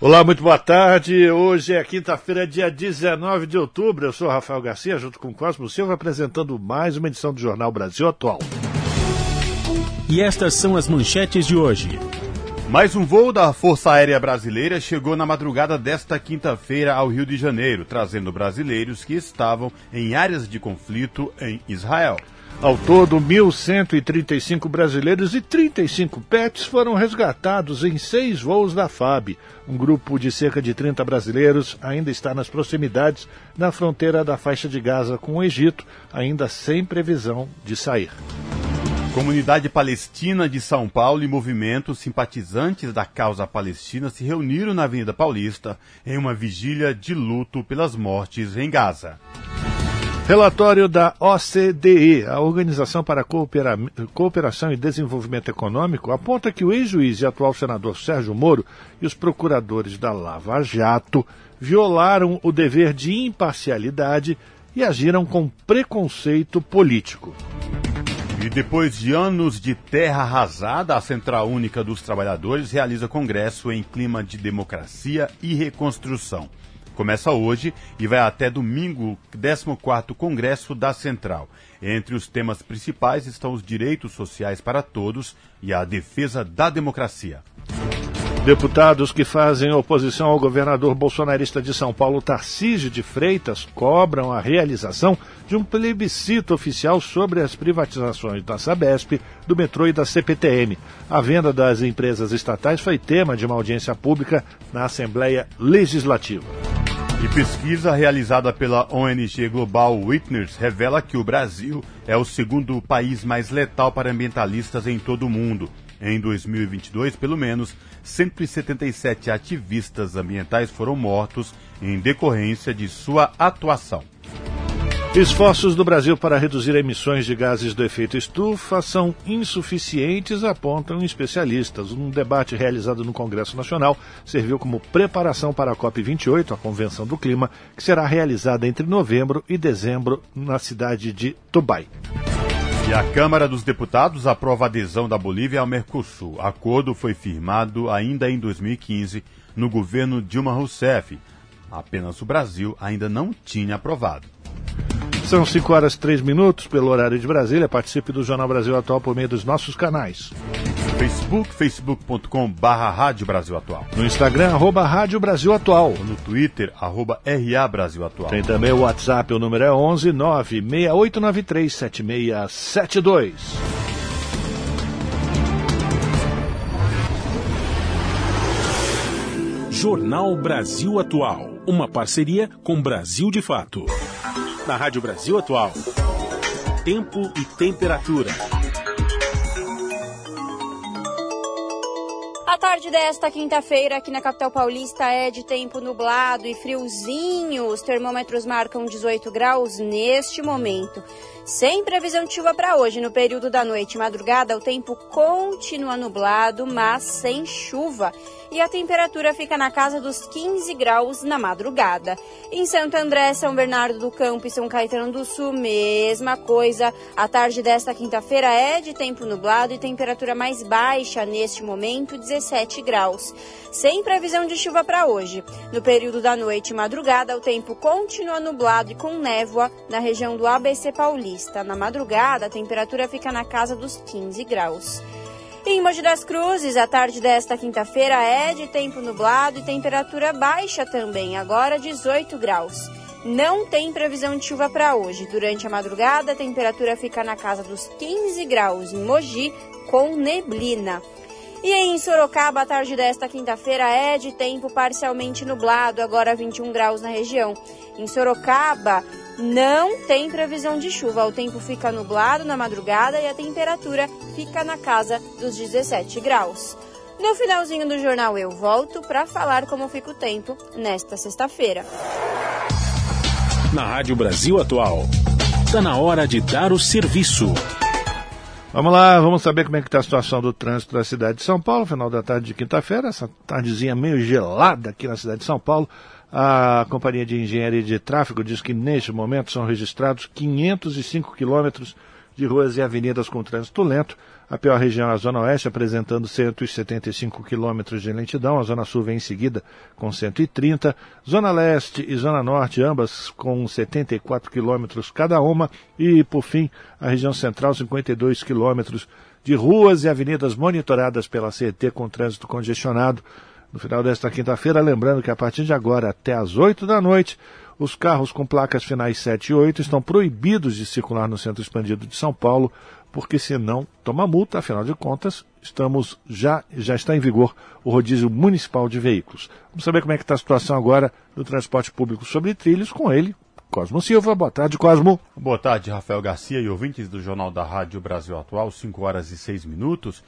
Olá, muito boa tarde. Hoje é quinta-feira, dia 19 de outubro. Eu sou Rafael Garcia, junto com Cosmo Silva, apresentando mais uma edição do Jornal Brasil Atual. E estas são as manchetes de hoje. Mais um voo da Força Aérea Brasileira chegou na madrugada desta quinta-feira ao Rio de Janeiro, trazendo brasileiros que estavam em áreas de conflito em Israel. Ao todo, 1.135 brasileiros e 35 pets foram resgatados em seis voos da FAB. Um grupo de cerca de 30 brasileiros ainda está nas proximidades, na fronteira da faixa de Gaza com o Egito, ainda sem previsão de sair. Comunidade Palestina de São Paulo e movimentos simpatizantes da causa palestina se reuniram na Avenida Paulista em uma vigília de luto pelas mortes em Gaza. Relatório da OCDE, a Organização para a Coopera Cooperação e Desenvolvimento Econômico, aponta que o ex-juiz e atual senador Sérgio Moro e os procuradores da Lava Jato violaram o dever de imparcialidade e agiram com preconceito político. E depois de anos de terra arrasada, a Central Única dos Trabalhadores realiza congresso em clima de democracia e reconstrução. Começa hoje e vai até domingo, 14º Congresso da Central. Entre os temas principais estão os direitos sociais para todos e a defesa da democracia. Deputados que fazem oposição ao governador bolsonarista de São Paulo, Tarcísio de Freitas, cobram a realização de um plebiscito oficial sobre as privatizações da Sabesp, do metrô e da CPTM. A venda das empresas estatais foi tema de uma audiência pública na Assembleia Legislativa. E pesquisa realizada pela ONG Global Witness revela que o Brasil é o segundo país mais letal para ambientalistas em todo o mundo. Em 2022, pelo menos 177 ativistas ambientais foram mortos em decorrência de sua atuação. Esforços do Brasil para reduzir emissões de gases do efeito estufa são insuficientes, apontam especialistas. Um debate realizado no Congresso Nacional serviu como preparação para a COP28, a Convenção do Clima, que será realizada entre novembro e dezembro na cidade de Dubai. E a Câmara dos Deputados aprova a adesão da Bolívia ao Mercosul. Acordo foi firmado ainda em 2015 no governo Dilma Rousseff. Apenas o Brasil ainda não tinha aprovado. São 5 horas e 3 minutos pelo horário de Brasília. Participe do Jornal Brasil Atual por meio dos nossos canais. Facebook, facebook.com barra Rádio Brasil Atual. No Instagram, arroba Rádio Brasil Atual. No Twitter, arroba RA Brasil Atual. Tem também o WhatsApp, o número é 11 96893 7672. Jornal Brasil Atual. Uma parceria com Brasil de Fato. Na Rádio Brasil Atual. Tempo e temperatura. A tarde desta quinta-feira aqui na capital paulista é de tempo nublado e friozinho. Os termômetros marcam 18 graus neste momento. Sem previsão de chuva para hoje, no período da noite e madrugada, o tempo continua nublado, mas sem chuva. E a temperatura fica na casa dos 15 graus na madrugada. Em Santo André, São Bernardo do Campo e São Caetano do Sul, mesma coisa. A tarde desta quinta-feira é de tempo nublado e temperatura mais baixa neste momento, 17 graus. Sem previsão de chuva para hoje. No período da noite e madrugada, o tempo continua nublado e com névoa na região do ABC Paulista. Na madrugada, a temperatura fica na casa dos 15 graus. Em Mogi das Cruzes, a tarde desta quinta-feira é de tempo nublado e temperatura baixa também, agora 18 graus. Não tem previsão de chuva para hoje. Durante a madrugada, a temperatura fica na casa dos 15 graus em Mogi, com neblina. E em Sorocaba, a tarde desta quinta-feira é de tempo parcialmente nublado, agora 21 graus na região. Em Sorocaba, não tem previsão de chuva. O tempo fica nublado na madrugada e a temperatura fica na casa dos 17 graus. No finalzinho do jornal eu volto para falar como fica o tempo nesta sexta-feira. Na Rádio Brasil Atual. Está na hora de dar o serviço. Vamos lá, vamos saber como é que está a situação do trânsito da cidade de São Paulo, final da tarde de quinta-feira, essa tardezinha meio gelada aqui na cidade de São Paulo. A Companhia de Engenharia de Tráfego diz que neste momento são registrados 505 quilômetros de ruas e avenidas com trânsito lento. A pior região é a Zona Oeste, apresentando 175 quilômetros de lentidão. A Zona Sul vem em seguida com 130. Zona Leste e Zona Norte, ambas com 74 quilômetros cada uma. E, por fim, a região central, 52 quilômetros de ruas e avenidas monitoradas pela CET com trânsito congestionado. No final desta quinta-feira, lembrando que a partir de agora até às 8 da noite, os carros com placas finais 7 e 8 estão proibidos de circular no centro expandido de São Paulo porque senão toma multa, afinal de contas, estamos já, já está em vigor o rodízio municipal de veículos. Vamos saber como é que está a situação agora do transporte público sobre trilhos com ele, Cosmo Silva. Boa tarde, Cosmo. Boa tarde, Rafael Garcia e ouvintes do Jornal da Rádio Brasil Atual, 5 horas e 6 minutos.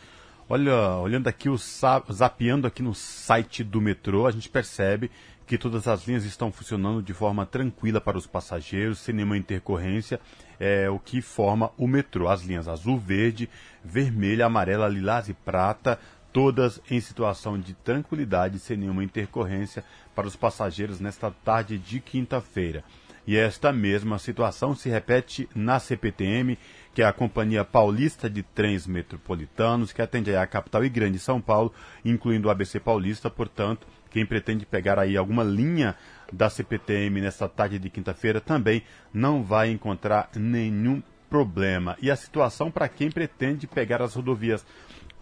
Olha, olhando aqui, o zapeando aqui no site do metrô, a gente percebe que todas as linhas estão funcionando de forma tranquila para os passageiros, sem nenhuma intercorrência é o que forma o metrô. As linhas azul, verde, vermelha, amarela, lilás e prata, todas em situação de tranquilidade, sem nenhuma intercorrência para os passageiros nesta tarde de quinta-feira. E esta mesma situação se repete na CPTM, que é a Companhia Paulista de Trens Metropolitanos, que atende a capital e grande São Paulo, incluindo o ABC Paulista, portanto, quem pretende pegar aí alguma linha da CPTM nesta tarde de quinta-feira também não vai encontrar nenhum problema. E a situação para quem pretende pegar as rodovias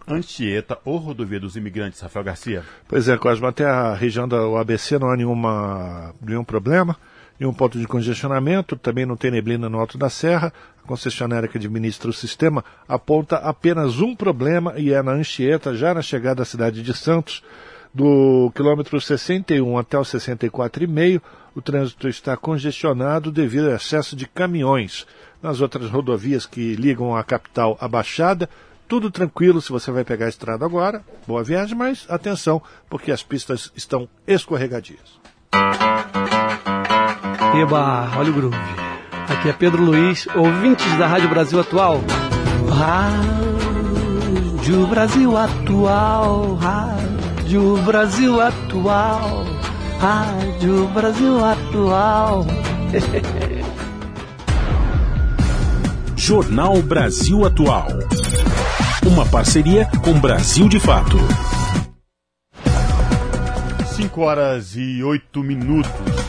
Anchieta ou Rodovia dos Imigrantes, Rafael Garcia? Pois é, Cosmo, até a região do ABC não há nenhuma, nenhum problema, nenhum ponto de congestionamento, também não tem neblina no Alto da Serra. A concessionária que administra o sistema aponta apenas um problema e é na Anchieta, já na chegada à cidade de Santos do quilômetro 61 até o 64,5, o trânsito está congestionado devido ao excesso de caminhões. Nas outras rodovias que ligam a capital à Baixada, tudo tranquilo se você vai pegar a estrada agora. Boa viagem, mas atenção, porque as pistas estão escorregadias. Eba, olha o groove. Aqui é Pedro Luiz, ouvintes da Rádio Brasil Atual. Rádio Brasil Atual, Rádio Rádio Brasil Atual. Rádio Brasil Atual. Jornal Brasil Atual. Uma parceria com Brasil de Fato. 5 horas e 8 minutos.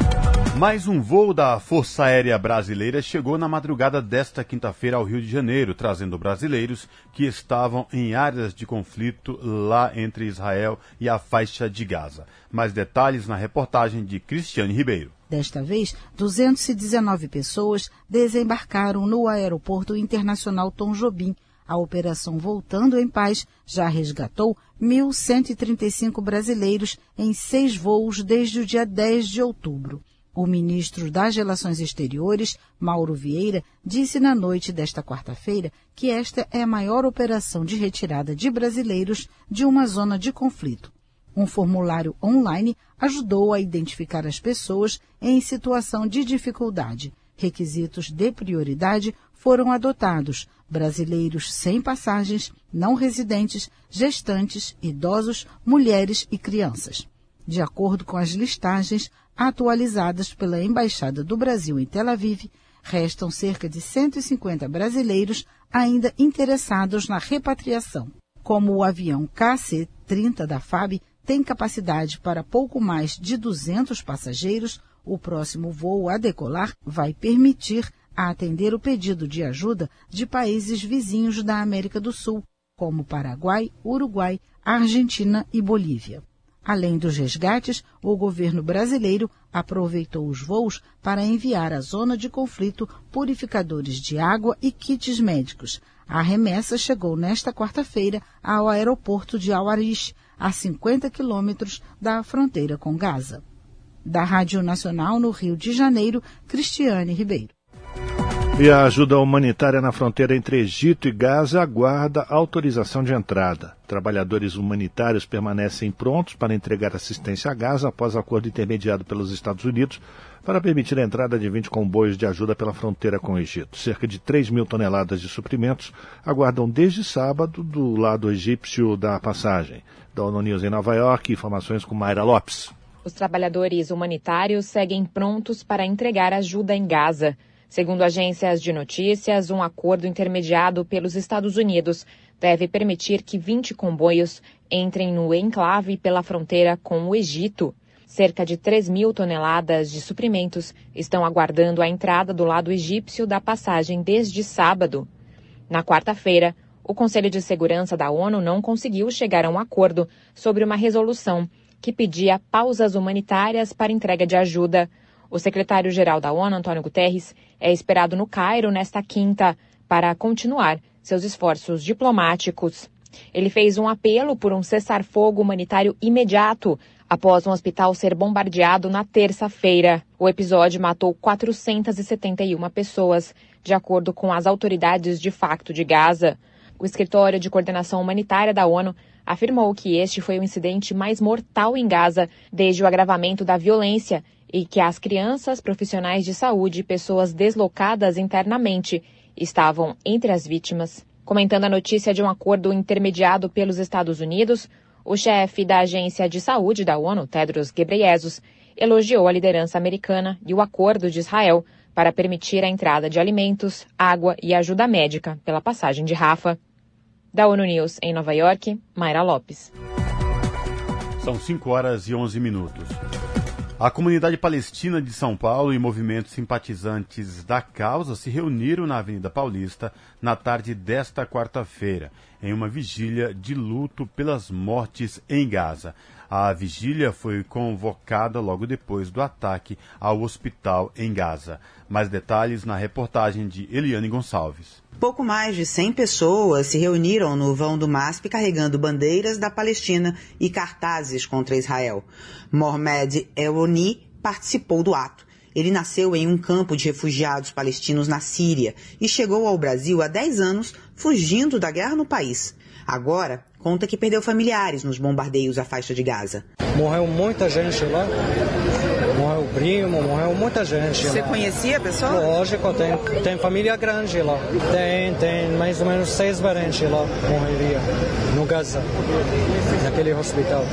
Mais um voo da Força Aérea Brasileira chegou na madrugada desta quinta-feira ao Rio de Janeiro, trazendo brasileiros que estavam em áreas de conflito lá entre Israel e a faixa de Gaza. Mais detalhes na reportagem de Cristiane Ribeiro. Desta vez, 219 pessoas desembarcaram no Aeroporto Internacional Tom Jobim. A operação Voltando em Paz já resgatou 1.135 brasileiros em seis voos desde o dia 10 de outubro. O ministro das Relações Exteriores, Mauro Vieira, disse na noite desta quarta-feira que esta é a maior operação de retirada de brasileiros de uma zona de conflito. Um formulário online ajudou a identificar as pessoas em situação de dificuldade. Requisitos de prioridade foram adotados: brasileiros sem passagens, não residentes, gestantes, idosos, mulheres e crianças. De acordo com as listagens, atualizadas pela Embaixada do Brasil em Tel Aviv, restam cerca de 150 brasileiros ainda interessados na repatriação. Como o avião KC-30 da FAB tem capacidade para pouco mais de 200 passageiros, o próximo voo a decolar vai permitir atender o pedido de ajuda de países vizinhos da América do Sul, como Paraguai, Uruguai, Argentina e Bolívia. Além dos resgates, o governo brasileiro aproveitou os voos para enviar à zona de conflito purificadores de água e kits médicos. A remessa chegou nesta quarta-feira ao aeroporto de Al-Arish, a 50 quilômetros da fronteira com Gaza. Da Rádio Nacional no Rio de Janeiro, Cristiane Ribeiro. E a ajuda humanitária na fronteira entre Egito e Gaza aguarda autorização de entrada. Trabalhadores humanitários permanecem prontos para entregar assistência a Gaza após acordo intermediado pelos Estados Unidos para permitir a entrada de 20 comboios de ajuda pela fronteira com o Egito. Cerca de 3 mil toneladas de suprimentos aguardam desde sábado do lado egípcio da passagem. Da ONU News em Nova York, informações com Mayra Lopes. Os trabalhadores humanitários seguem prontos para entregar ajuda em Gaza. Segundo agências de notícias, um acordo intermediado pelos Estados Unidos deve permitir que 20 comboios entrem no enclave pela fronteira com o Egito. Cerca de 3 mil toneladas de suprimentos estão aguardando a entrada do lado egípcio da passagem desde sábado. Na quarta-feira, o Conselho de Segurança da ONU não conseguiu chegar a um acordo sobre uma resolução que pedia pausas humanitárias para entrega de ajuda. O secretário-geral da ONU, Antônio Guterres, é esperado no Cairo nesta quinta para continuar seus esforços diplomáticos. Ele fez um apelo por um cessar-fogo humanitário imediato após um hospital ser bombardeado na terça-feira. O episódio matou 471 pessoas, de acordo com as autoridades de facto de Gaza. O Escritório de Coordenação Humanitária da ONU afirmou que este foi o incidente mais mortal em Gaza desde o agravamento da violência e que as crianças, profissionais de saúde e pessoas deslocadas internamente estavam entre as vítimas. Comentando a notícia de um acordo intermediado pelos Estados Unidos, o chefe da Agência de Saúde da ONU, Tedros Ghebreyesus, elogiou a liderança americana e o acordo de Israel para permitir a entrada de alimentos, água e ajuda médica pela passagem de Rafa. Da ONU News em Nova York, Mayra Lopes. São 5 horas e 11 minutos. A comunidade palestina de São Paulo e movimentos simpatizantes da causa se reuniram na Avenida Paulista na tarde desta quarta-feira, em uma vigília de luto pelas mortes em Gaza. A vigília foi convocada logo depois do ataque ao hospital em Gaza. Mais detalhes na reportagem de Eliane Gonçalves. Pouco mais de 100 pessoas se reuniram no vão do MASP carregando bandeiras da Palestina e cartazes contra Israel. Mohamed Eloni participou do ato. Ele nasceu em um campo de refugiados palestinos na Síria e chegou ao Brasil há 10 anos fugindo da guerra no país. Agora, conta que perdeu familiares nos bombardeios à faixa de Gaza. Morreu muita gente lá. Morreu primo, morreu muita gente. Você lá. conhecia a pessoa? Lógico, tem, tem família grande lá. Tem, tem mais ou menos seis parentes lá morreria no Gaza, naquele hospital.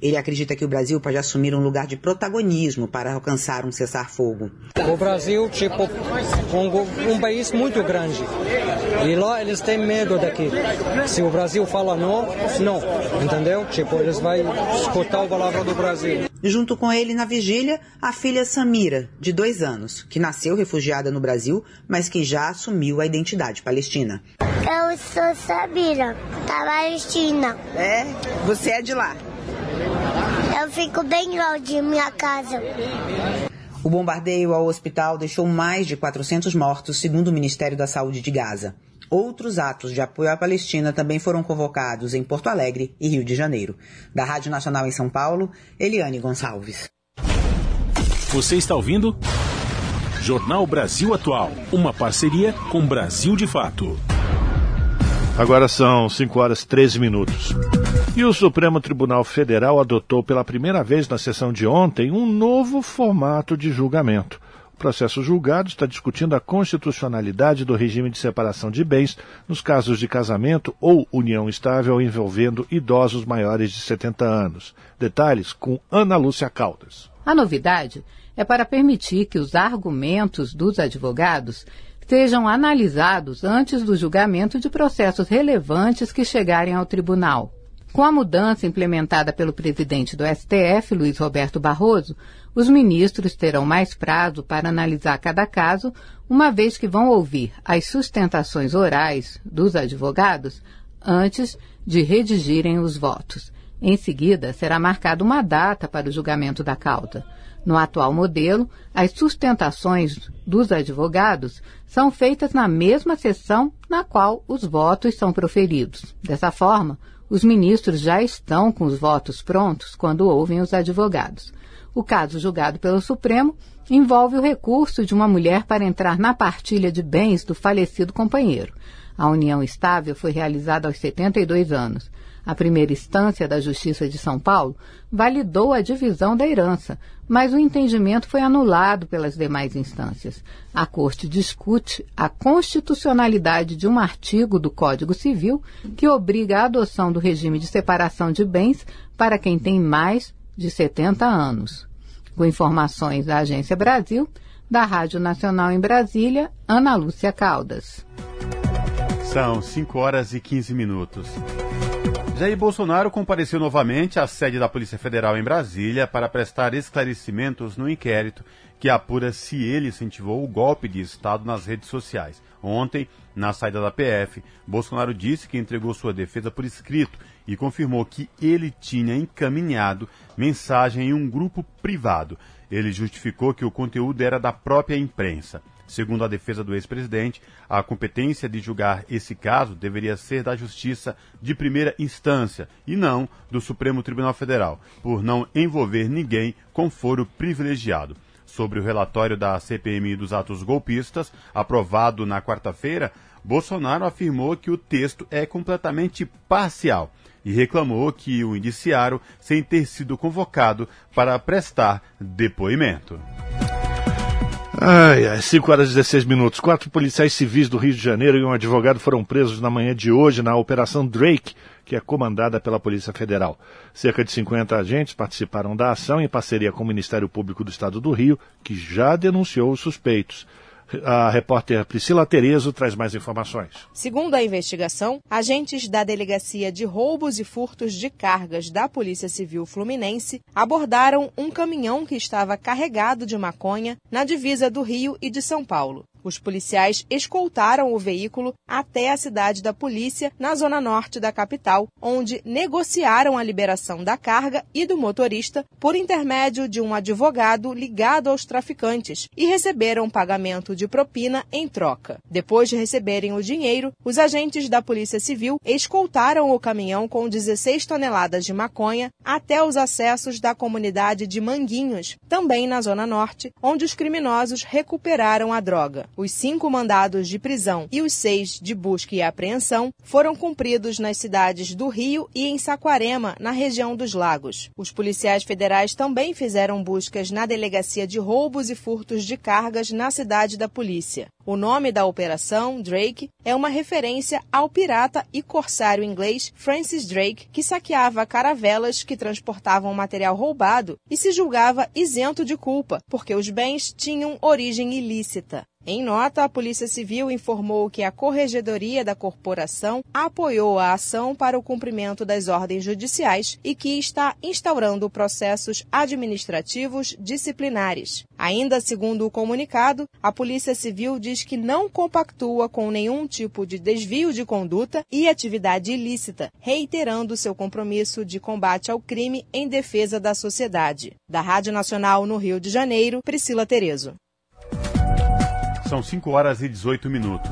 Ele acredita que o Brasil pode assumir um lugar de protagonismo para alcançar um cessar-fogo. O Brasil, tipo, um, um, país muito grande. E lá eles têm medo daqui. Se o Brasil fala não, não. Entendeu? Tipo, eles vão escutar a palavra do Brasil. Junto com ele na vigília, a filha Samira, de dois anos, que nasceu refugiada no Brasil, mas que já assumiu a identidade palestina. Eu sou Samira, da Palestina. É? Você é de lá? Eu fico bem longe de minha casa. O bombardeio ao hospital deixou mais de 400 mortos, segundo o Ministério da Saúde de Gaza. Outros atos de apoio à Palestina também foram convocados em Porto Alegre e Rio de Janeiro. Da Rádio Nacional em São Paulo, Eliane Gonçalves. Você está ouvindo? Jornal Brasil Atual, uma parceria com Brasil de Fato. Agora são 5 horas e 13 minutos. E o Supremo Tribunal Federal adotou pela primeira vez na sessão de ontem um novo formato de julgamento. O processo julgado está discutindo a constitucionalidade do regime de separação de bens nos casos de casamento ou união estável envolvendo idosos maiores de 70 anos. Detalhes com Ana Lúcia Caldas. A novidade é para permitir que os argumentos dos advogados sejam analisados antes do julgamento de processos relevantes que chegarem ao tribunal. Com a mudança implementada pelo presidente do STF, Luiz Roberto Barroso, os ministros terão mais prazo para analisar cada caso, uma vez que vão ouvir as sustentações orais dos advogados antes de redigirem os votos. Em seguida, será marcada uma data para o julgamento da causa. No atual modelo, as sustentações dos advogados são feitas na mesma sessão na qual os votos são proferidos. Dessa forma, os ministros já estão com os votos prontos quando ouvem os advogados. O caso julgado pelo Supremo envolve o recurso de uma mulher para entrar na partilha de bens do falecido companheiro. A união estável foi realizada aos 72 anos. A primeira instância da Justiça de São Paulo validou a divisão da herança, mas o entendimento foi anulado pelas demais instâncias. A Corte discute a constitucionalidade de um artigo do Código Civil que obriga a adoção do regime de separação de bens para quem tem mais de 70 anos. Com informações da Agência Brasil, da Rádio Nacional em Brasília, Ana Lúcia Caldas. São 5 horas e 15 minutos. Jair Bolsonaro compareceu novamente à sede da Polícia Federal em Brasília para prestar esclarecimentos no inquérito que apura se ele incentivou o golpe de Estado nas redes sociais. Ontem, na saída da PF, Bolsonaro disse que entregou sua defesa por escrito e confirmou que ele tinha encaminhado mensagem em um grupo privado. Ele justificou que o conteúdo era da própria imprensa. Segundo a defesa do ex-presidente, a competência de julgar esse caso deveria ser da Justiça de primeira instância e não do Supremo Tribunal Federal, por não envolver ninguém com foro privilegiado. Sobre o relatório da CPMI dos atos golpistas, aprovado na quarta-feira, Bolsonaro afirmou que o texto é completamente parcial e reclamou que o indiciaram sem ter sido convocado para prestar depoimento. Ai, ai, 5 horas e 16 minutos. Quatro policiais civis do Rio de Janeiro e um advogado foram presos na manhã de hoje na Operação Drake, que é comandada pela Polícia Federal. Cerca de 50 agentes participaram da ação em parceria com o Ministério Público do Estado do Rio, que já denunciou os suspeitos. A repórter Priscila Terezo traz mais informações. Segundo a investigação, agentes da Delegacia de Roubos e Furtos de Cargas da Polícia Civil Fluminense abordaram um caminhão que estava carregado de maconha na divisa do Rio e de São Paulo. Os policiais escoltaram o veículo até a cidade da polícia, na zona norte da capital, onde negociaram a liberação da carga e do motorista por intermédio de um advogado ligado aos traficantes e receberam pagamento de propina em troca. Depois de receberem o dinheiro, os agentes da Polícia Civil escoltaram o caminhão com 16 toneladas de maconha até os acessos da comunidade de Manguinhos, também na zona norte, onde os criminosos recuperaram a droga. Os cinco mandados de prisão e os seis de busca e apreensão foram cumpridos nas cidades do Rio e em Saquarema, na região dos Lagos. Os policiais federais também fizeram buscas na Delegacia de Roubos e Furtos de Cargas na cidade da polícia. O nome da operação, Drake, é uma referência ao pirata e corsário inglês Francis Drake, que saqueava caravelas que transportavam material roubado e se julgava isento de culpa, porque os bens tinham origem ilícita. Em nota, a Polícia Civil informou que a Corregedoria da Corporação apoiou a ação para o cumprimento das ordens judiciais e que está instaurando processos administrativos disciplinares. Ainda segundo o comunicado, a Polícia Civil diz que não compactua com nenhum tipo de desvio de conduta e atividade ilícita, reiterando seu compromisso de combate ao crime em defesa da sociedade. Da Rádio Nacional no Rio de Janeiro, Priscila Terezo. São 5 horas e 18 minutos.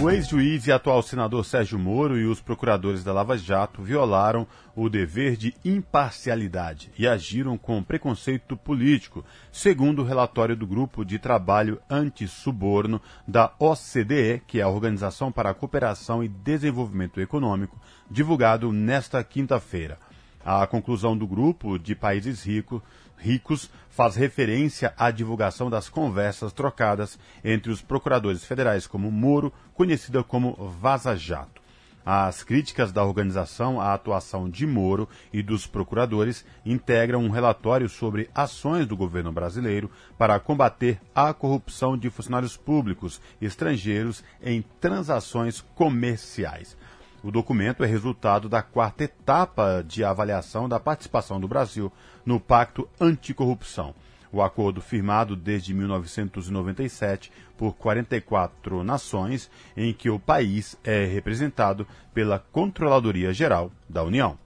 O ex-juiz e atual senador Sérgio Moro e os procuradores da Lava Jato violaram o dever de imparcialidade e agiram com preconceito político, segundo o relatório do Grupo de Trabalho Anti-Suborno da OCDE, que é a Organização para a Cooperação e Desenvolvimento Econômico, divulgado nesta quinta-feira. A conclusão do grupo de países ricos ricos faz referência à divulgação das conversas trocadas entre os procuradores federais como Moro, conhecida como Vaza Jato. As críticas da organização à atuação de Moro e dos procuradores integram um relatório sobre ações do governo brasileiro para combater a corrupção de funcionários públicos estrangeiros em transações comerciais. O documento é resultado da quarta etapa de avaliação da participação do Brasil no Pacto Anticorrupção. O acordo firmado desde 1997 por 44 nações, em que o país é representado pela Controladoria Geral da União.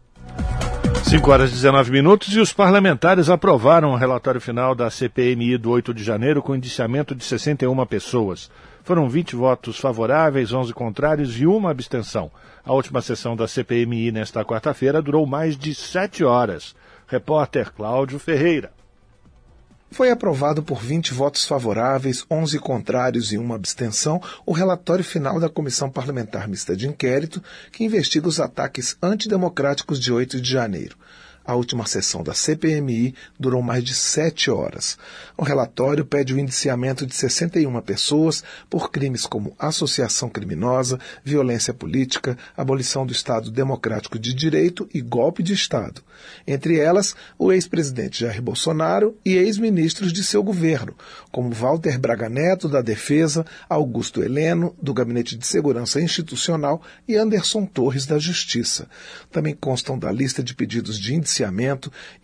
5 horas e 19 minutos e os parlamentares aprovaram o relatório final da CPMI do 8 de janeiro com indiciamento de 61 pessoas. Foram 20 votos favoráveis, 11 contrários e uma abstenção. A última sessão da CPMI nesta quarta-feira durou mais de sete horas. Repórter Cláudio Ferreira. Foi aprovado por 20 votos favoráveis, 11 contrários e uma abstenção o relatório final da Comissão Parlamentar Mista de Inquérito, que investiga os ataques antidemocráticos de 8 de janeiro. A última sessão da CPMI durou mais de sete horas. O relatório pede o indiciamento de 61 pessoas por crimes como associação criminosa, violência política, abolição do Estado Democrático de Direito e golpe de Estado. Entre elas, o ex-presidente Jair Bolsonaro e ex-ministros de seu governo, como Walter Braga Neto, da Defesa, Augusto Heleno, do Gabinete de Segurança Institucional e Anderson Torres, da Justiça. Também constam da lista de pedidos de indiciamento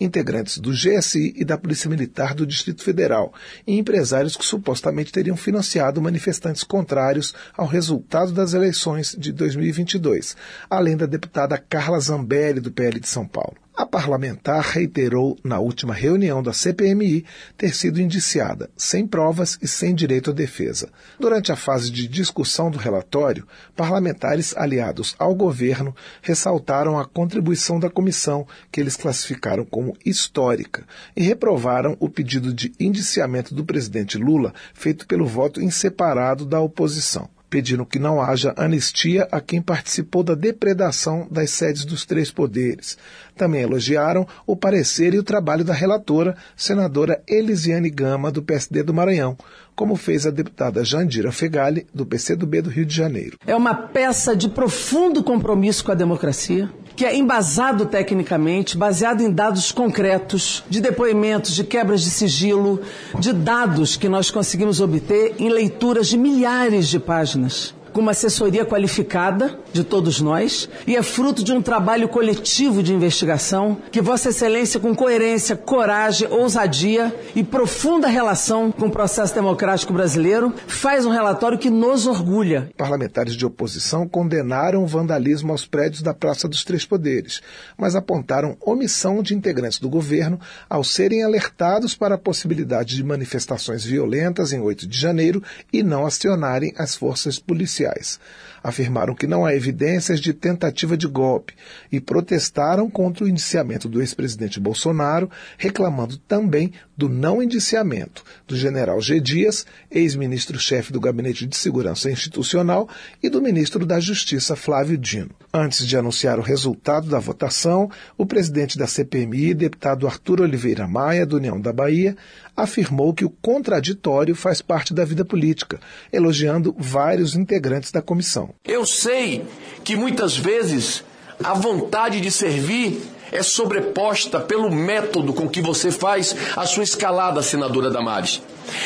integrantes do GSI e da Polícia Militar do Distrito Federal e empresários que supostamente teriam financiado manifestantes contrários ao resultado das eleições de 2022, além da deputada Carla Zambelli, do PL de São Paulo. A parlamentar reiterou na última reunião da CPMI ter sido indiciada, sem provas e sem direito à defesa. Durante a fase de discussão do relatório, parlamentares aliados ao governo ressaltaram a contribuição da comissão, que eles classificaram como histórica, e reprovaram o pedido de indiciamento do presidente Lula feito pelo voto em separado da oposição pediram que não haja anistia a quem participou da depredação das sedes dos três poderes. Também elogiaram o parecer e o trabalho da relatora, senadora Elisiane Gama, do PSD do Maranhão, como fez a deputada Jandira Fegali, do PCdoB do Rio de Janeiro. É uma peça de profundo compromisso com a democracia, que é embasado tecnicamente, baseado em dados concretos, de depoimentos, de quebras de sigilo, de dados que nós conseguimos obter em leituras de milhares de páginas com uma assessoria qualificada de todos nós e é fruto de um trabalho coletivo de investigação que Vossa Excelência, com coerência, coragem, ousadia e profunda relação com o processo democrático brasileiro, faz um relatório que nos orgulha. Parlamentares de oposição condenaram o vandalismo aos prédios da Praça dos Três Poderes, mas apontaram omissão de integrantes do governo ao serem alertados para a possibilidade de manifestações violentas em 8 de janeiro e não acionarem as forças policiais policiais. Afirmaram que não há evidências de tentativa de golpe e protestaram contra o indiciamento do ex-presidente Bolsonaro, reclamando também do não indiciamento do general G. Dias, ex-ministro-chefe do Gabinete de Segurança Institucional, e do ministro da Justiça, Flávio Dino. Antes de anunciar o resultado da votação, o presidente da CPMI, deputado Arthur Oliveira Maia, do União da Bahia, afirmou que o contraditório faz parte da vida política, elogiando vários integrantes da comissão. Eu sei que muitas vezes a vontade de servir é sobreposta pelo método com que você faz a sua escalada, senadora Damares.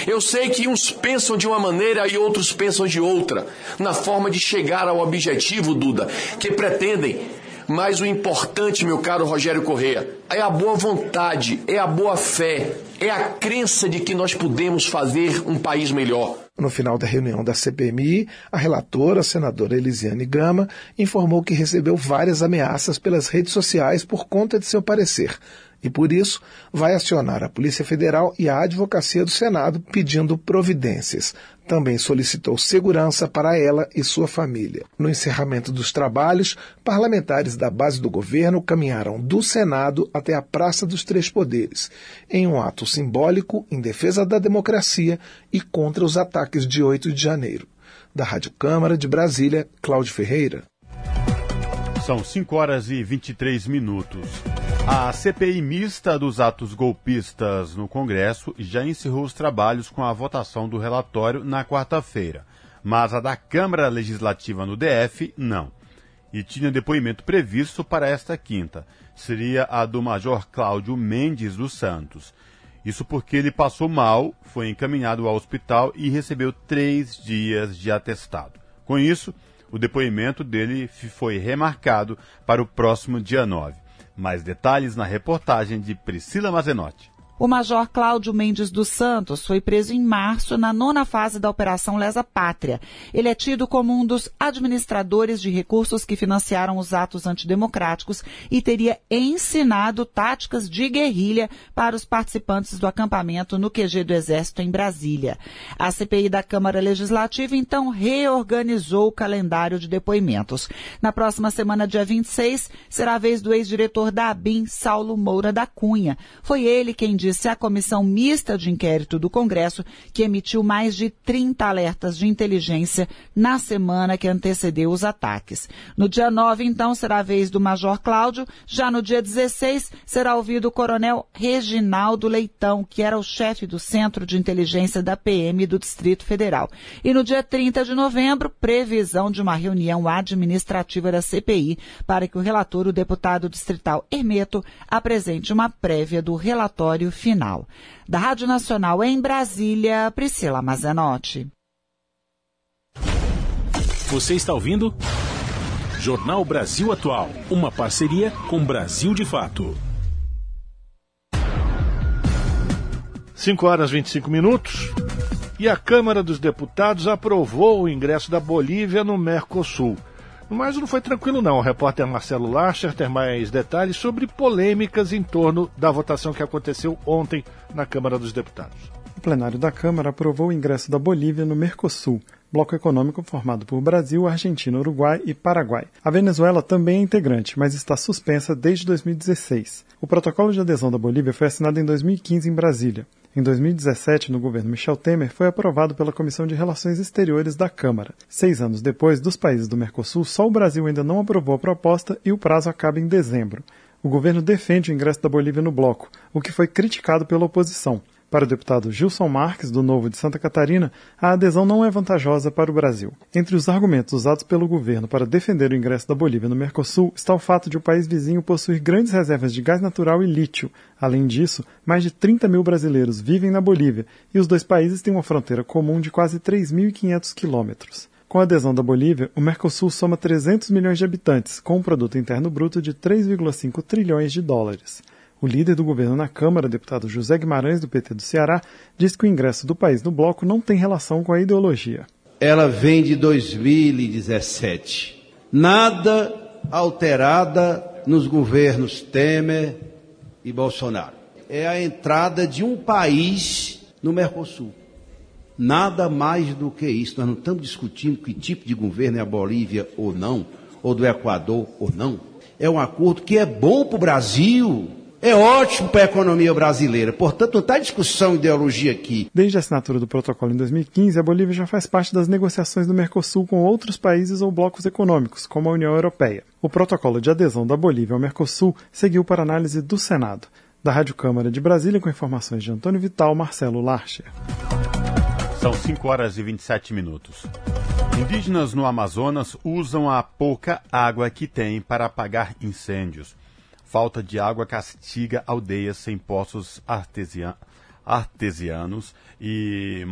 Eu sei que uns pensam de uma maneira e outros pensam de outra, na forma de chegar ao objetivo, Duda, que pretendem mas o importante, meu caro Rogério Correia, é a boa vontade, é a boa fé, é a crença de que nós podemos fazer um país melhor. No final da reunião da CPMI, a relatora, a senadora Elisiane Gama, informou que recebeu várias ameaças pelas redes sociais por conta de seu parecer e, por isso, vai acionar a Polícia Federal e a Advocacia do Senado pedindo providências. Também solicitou segurança para ela e sua família. No encerramento dos trabalhos, parlamentares da base do governo caminharam do Senado até a Praça dos Três Poderes, em um ato simbólico em defesa da democracia e contra os ataques de 8 de janeiro. Da Rádio Câmara de Brasília, Cláudio Ferreira. São 5 horas e 23 minutos. A CPI mista dos atos golpistas no Congresso já encerrou os trabalhos com a votação do relatório na quarta-feira, mas a da Câmara Legislativa no DF não. E tinha depoimento previsto para esta quinta. Seria a do Major Cláudio Mendes dos Santos. Isso porque ele passou mal, foi encaminhado ao hospital e recebeu três dias de atestado. Com isso, o depoimento dele foi remarcado para o próximo dia 9. Mais detalhes na reportagem de Priscila Mazenotti. O Major Cláudio Mendes dos Santos foi preso em março na nona fase da Operação Lesa Pátria. Ele é tido como um dos administradores de recursos que financiaram os atos antidemocráticos e teria ensinado táticas de guerrilha para os participantes do acampamento no QG do Exército em Brasília. A CPI da Câmara Legislativa então reorganizou o calendário de depoimentos. Na próxima semana, dia 26, será a vez do ex-diretor da ABIN, Saulo Moura da Cunha. Foi ele quem disse à comissão mista de inquérito do Congresso, que emitiu mais de 30 alertas de inteligência na semana que antecedeu os ataques. No dia 9, então, será a vez do Major Cláudio. Já no dia 16, será ouvido o Coronel Reginaldo Leitão, que era o chefe do Centro de Inteligência da PM do Distrito Federal. E no dia 30 de novembro, previsão de uma reunião administrativa da CPI para que o relator, o deputado distrital Hermeto, apresente uma prévia do relatório final. Da Rádio Nacional em Brasília, Priscila Mazenotti. Você está ouvindo? Jornal Brasil Atual, uma parceria com Brasil de Fato. 5 horas 25 minutos. E a Câmara dos Deputados aprovou o ingresso da Bolívia no Mercosul. Mas não foi tranquilo não. O repórter Marcelo Larcher tem mais detalhes sobre polêmicas em torno da votação que aconteceu ontem na Câmara dos Deputados. O plenário da Câmara aprovou o ingresso da Bolívia no Mercosul, bloco econômico formado por Brasil, Argentina, Uruguai e Paraguai. A Venezuela também é integrante, mas está suspensa desde 2016. O protocolo de adesão da Bolívia foi assinado em 2015 em Brasília. Em 2017, no governo Michel Temer, foi aprovado pela Comissão de Relações Exteriores da Câmara. Seis anos depois, dos países do Mercosul, só o Brasil ainda não aprovou a proposta e o prazo acaba em dezembro. O governo defende o ingresso da Bolívia no bloco, o que foi criticado pela oposição. Para o deputado Gilson Marques, do Novo de Santa Catarina, a adesão não é vantajosa para o Brasil. Entre os argumentos usados pelo governo para defender o ingresso da Bolívia no Mercosul está o fato de o país vizinho possuir grandes reservas de gás natural e lítio. Além disso, mais de 30 mil brasileiros vivem na Bolívia e os dois países têm uma fronteira comum de quase 3.500 quilômetros. Com a adesão da Bolívia, o Mercosul soma 300 milhões de habitantes, com um produto interno bruto de 3,5 trilhões de dólares. O líder do governo na Câmara, deputado José Guimarães, do PT do Ceará, diz que o ingresso do país no bloco não tem relação com a ideologia. Ela vem de 2017. Nada alterada nos governos Temer e Bolsonaro. É a entrada de um país no Mercosul. Nada mais do que isso. Nós não estamos discutindo que tipo de governo é a Bolívia ou não, ou do Equador ou não. É um acordo que é bom para o Brasil é ótimo para a economia brasileira. Portanto, não está discussão ideologia aqui. Desde a assinatura do protocolo em 2015, a Bolívia já faz parte das negociações do Mercosul com outros países ou blocos econômicos, como a União Europeia. O protocolo de adesão da Bolívia ao Mercosul seguiu para análise do Senado. Da Rádio Câmara de Brasília, com informações de Antônio Vital, Marcelo Larcher. São 5 horas e 27 minutos. Indígenas no Amazonas usam a pouca água que têm para apagar incêndios. Falta de água castiga aldeias sem poços artesianos e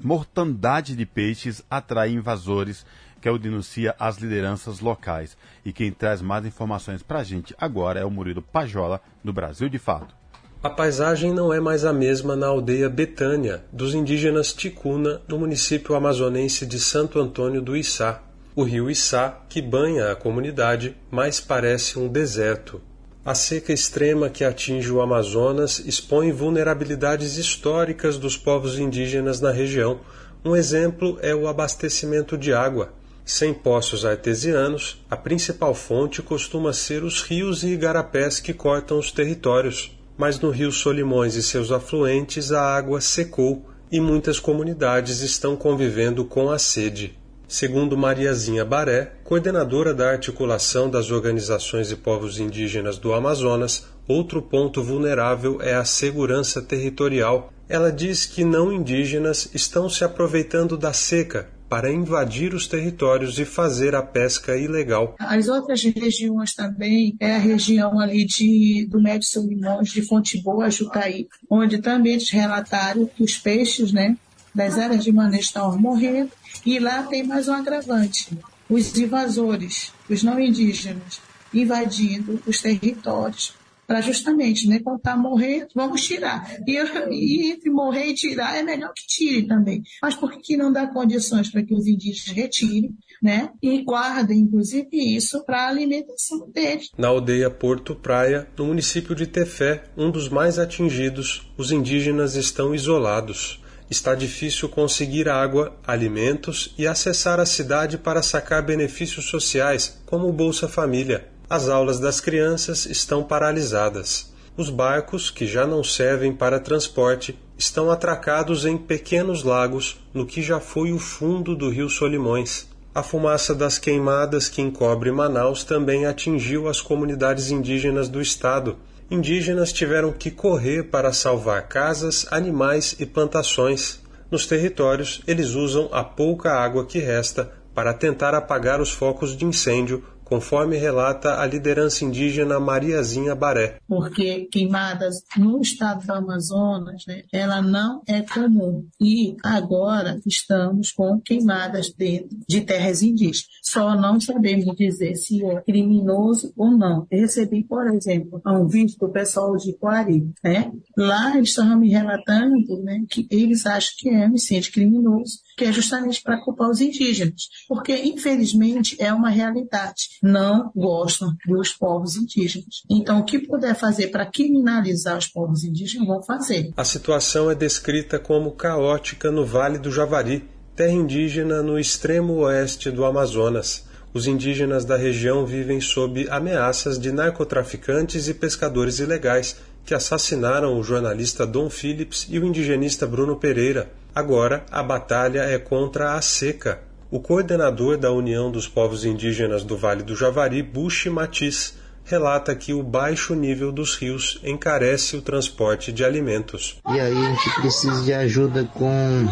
mortandade de peixes atrai invasores, que é o denuncia as lideranças locais. E quem traz mais informações para a gente agora é o Murilo Pajola, do Brasil de Fato. A paisagem não é mais a mesma na aldeia Betânia, dos indígenas Ticuna, do município amazonense de Santo Antônio do Içá, o rio Içá, que banha a comunidade, mais parece um deserto. A seca extrema que atinge o Amazonas expõe vulnerabilidades históricas dos povos indígenas na região. Um exemplo é o abastecimento de água. Sem poços artesianos, a principal fonte costuma ser os rios e igarapés que cortam os territórios. Mas no rio Solimões e seus afluentes a água secou e muitas comunidades estão convivendo com a sede. Segundo Mariazinha Baré, coordenadora da articulação das organizações e povos indígenas do Amazonas, outro ponto vulnerável é a segurança territorial. Ela diz que não indígenas estão se aproveitando da seca para invadir os territórios e fazer a pesca ilegal. As outras regiões também é a região ali de, do Médio São Limões, de Fonte Boa, Jutaí, onde também eles relataram que os peixes né, das áreas de manejo estavam morrendo e lá tem mais um agravante: os invasores, os não indígenas, invadindo os territórios para justamente, né, quando está morrendo, vamos tirar. E, e, entre morrer e tirar é melhor que tire também. Mas por que não dá condições para que os indígenas retirem, né, e guardem, inclusive, isso para a alimentação deles? Na aldeia Porto Praia, no município de Tefé, um dos mais atingidos, os indígenas estão isolados está difícil conseguir água, alimentos e acessar a cidade para sacar benefícios sociais, como o Bolsa Família. As aulas das crianças estão paralisadas. Os barcos, que já não servem para transporte, estão atracados em pequenos lagos no que já foi o fundo do rio Solimões. A fumaça das queimadas que encobre Manaus também atingiu as comunidades indígenas do estado. Indígenas tiveram que correr para salvar casas, animais e plantações. Nos territórios, eles usam a pouca água que resta para tentar apagar os focos de incêndio conforme relata a liderança indígena Mariazinha Baré. Porque queimadas no estado do Amazonas, né, ela não é comum. E agora estamos com queimadas dentro de terras indígenas. Só não sabemos dizer se é criminoso ou não. Eu recebi, por exemplo, um vídeo do pessoal de Coari. Né? Lá eles estavam me relatando né, que eles acham que é um incêndio criminoso, que é justamente para culpar os indígenas. Porque, infelizmente, é uma realidade não gostam dos povos indígenas. Então, o que puder fazer para criminalizar os povos indígenas, vão fazer. A situação é descrita como caótica no Vale do Javari, terra indígena no extremo oeste do Amazonas. Os indígenas da região vivem sob ameaças de narcotraficantes e pescadores ilegais que assassinaram o jornalista Dom Phillips e o indigenista Bruno Pereira. Agora, a batalha é contra a seca, o coordenador da União dos Povos Indígenas do Vale do Javari, Bushi Matiz, relata que o baixo nível dos rios encarece o transporte de alimentos. E aí a gente precisa de ajuda com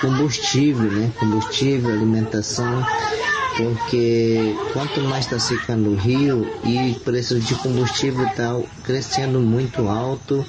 combustível, né? Combustível, alimentação, porque quanto mais está secando o rio e o preço de combustível está crescendo muito alto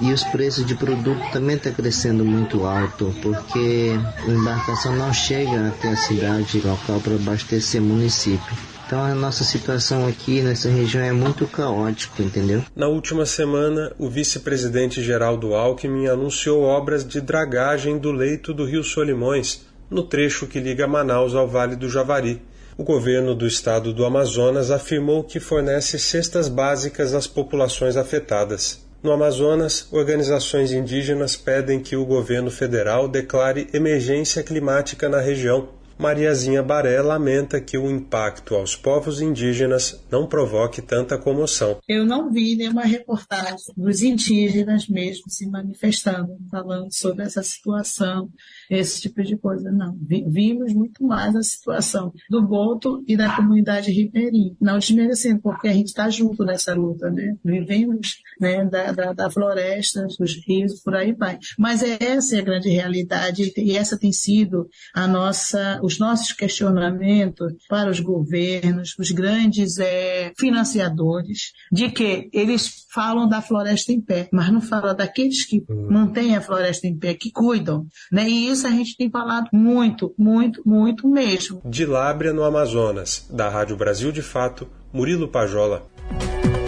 e os preços de produto também estão tá crescendo muito alto, porque a embarcação não chega até a cidade local para abastecer município. Então a nossa situação aqui nessa região é muito caótica, entendeu? Na última semana, o vice-presidente Geraldo Alckmin anunciou obras de dragagem do leito do Rio Solimões, no trecho que liga Manaus ao Vale do Javari. O governo do estado do Amazonas afirmou que fornece cestas básicas às populações afetadas. No Amazonas, organizações indígenas pedem que o governo federal declare emergência climática na região. Mariazinha Baré lamenta que o impacto aos povos indígenas não provoque tanta comoção. Eu não vi nenhuma reportagem dos indígenas mesmo se manifestando, falando sobre essa situação esse tipo de coisa. Não. Vimos muito mais a situação do Boto e da comunidade ribeirinha. Não desmerecendo, porque a gente está junto nessa luta, né? Vivemos né, da, da, da, floresta, dos rios, por aí vai. Mas essa é a grande realidade e essa tem sido a nossa, os nossos questionamentos para os governos, os grandes é, financiadores, de que eles falam da floresta em pé, mas não falam daqueles que mantêm a floresta em pé, que cuidam. Né? E isso a gente tem falado muito, muito, muito mesmo. De Lábrea, no Amazonas, da Rádio Brasil de Fato, Murilo Pajola.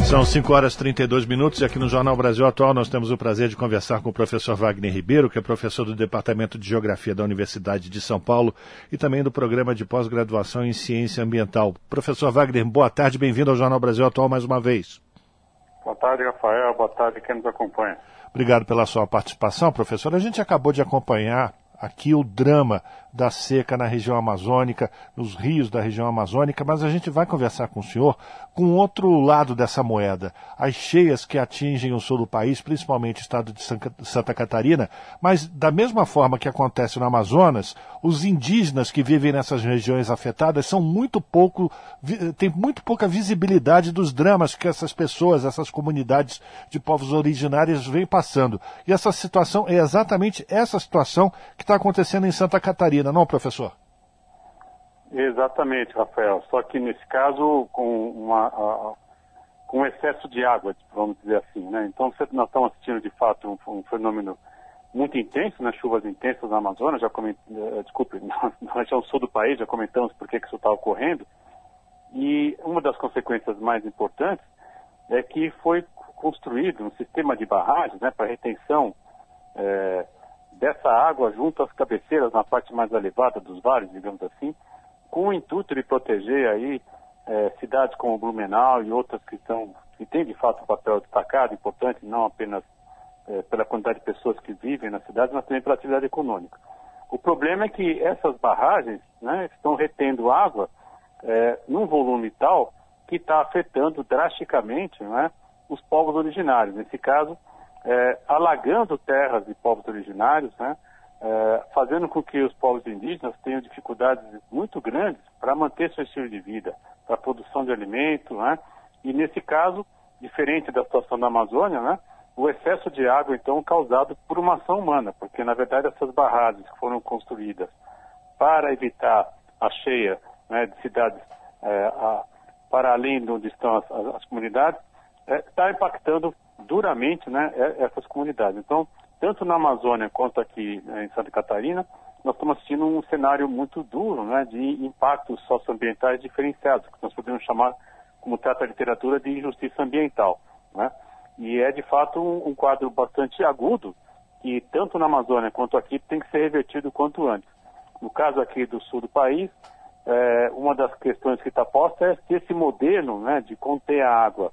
São 5 horas e 32 minutos e aqui no Jornal Brasil Atual nós temos o prazer de conversar com o professor Wagner Ribeiro, que é professor do Departamento de Geografia da Universidade de São Paulo e também do Programa de Pós-Graduação em Ciência Ambiental. Professor Wagner, boa tarde, bem-vindo ao Jornal Brasil Atual mais uma vez. Boa tarde, Rafael. Boa tarde, quem nos acompanha. Obrigado pela sua participação, professor. A gente acabou de acompanhar aqui o drama da seca na região amazônica, nos rios da região amazônica, mas a gente vai conversar com o senhor com outro lado dessa moeda, as cheias que atingem o sul do país, principalmente o estado de Santa Catarina, mas da mesma forma que acontece no Amazonas, os indígenas que vivem nessas regiões afetadas são muito pouco, têm muito pouca visibilidade dos dramas que essas pessoas, essas comunidades de povos originários vêm passando. E essa situação é exatamente essa situação que está acontecendo em Santa Catarina não, professor? Exatamente, Rafael. Só que nesse caso com uma, com excesso de água, vamos dizer assim, né? Então nós estamos assistindo de fato um, um fenômeno muito intenso, né? Chuvas intensas na Amazônia, já comentei, uh, desculpe, na, região sul do país, já comentamos por que isso está ocorrendo. E uma das consequências mais importantes é que foi construído um sistema de barragens, né, para retenção é, dessa água junto às cabeceiras na parte mais elevada dos vales, digamos assim, com o intuito de proteger aí é, cidades como Blumenau e outras que são que têm de fato um papel destacado, importante, não apenas é, pela quantidade de pessoas que vivem na cidade, mas também pela atividade econômica. O problema é que essas barragens né, estão retendo água é, num volume tal que está afetando drasticamente né, os povos originários. Nesse caso, é, alagando terras de povos originários, né, é, fazendo com que os povos indígenas tenham dificuldades muito grandes para manter seu estilo de vida, para a produção de alimento, né, e nesse caso, diferente da situação da Amazônia, né, o excesso de água, então, causado por uma ação humana, porque, na verdade, essas barragens que foram construídas para evitar a cheia né, de cidades é, a, para além de onde estão as, as, comunidades, está é, impactando duramente né, essas comunidades. Então, tanto na Amazônia quanto aqui né, em Santa Catarina, nós estamos assistindo um cenário muito duro né, de impactos socioambientais diferenciados, que nós podemos chamar, como trata a literatura, de injustiça ambiental. Né? E é, de fato, um, um quadro bastante agudo, que tanto na Amazônia quanto aqui tem que ser revertido quanto antes. No caso aqui do sul do país, é, uma das questões que está posta é se esse modelo né, de conter a água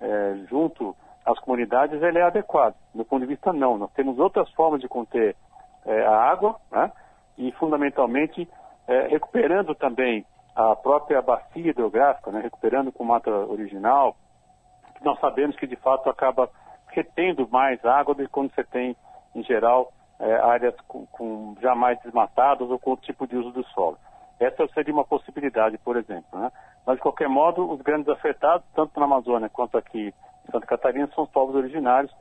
é, junto às comunidades ele é adequado. Do ponto de vista, não. Nós temos outras formas de conter é, a água né, e, fundamentalmente, é, recuperando também a própria bacia hidrográfica, né, recuperando com mata original, nós sabemos que, de fato, acaba retendo mais água do que quando você tem, em geral, é, áreas com, com já mais desmatadas ou com outro tipo de uso do solo. Essa seria uma possibilidade, por exemplo. Né? Mas, de qualquer modo, os grandes afetados, tanto na Amazônia quanto aqui Santa Catarina, são os povos originários,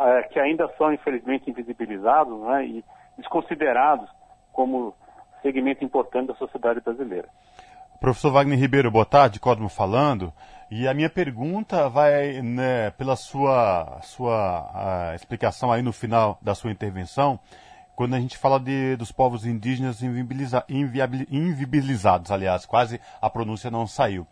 é, que ainda são, infelizmente, invisibilizados né? e desconsiderados como segmento importante da sociedade brasileira. Professor Wagner Ribeiro, boa tarde, Cosmo falando. E a minha pergunta vai né, pela sua, sua explicação aí no final da sua intervenção quando a gente fala de, dos povos indígenas inviabilizados, aliás, quase a pronúncia não saiu.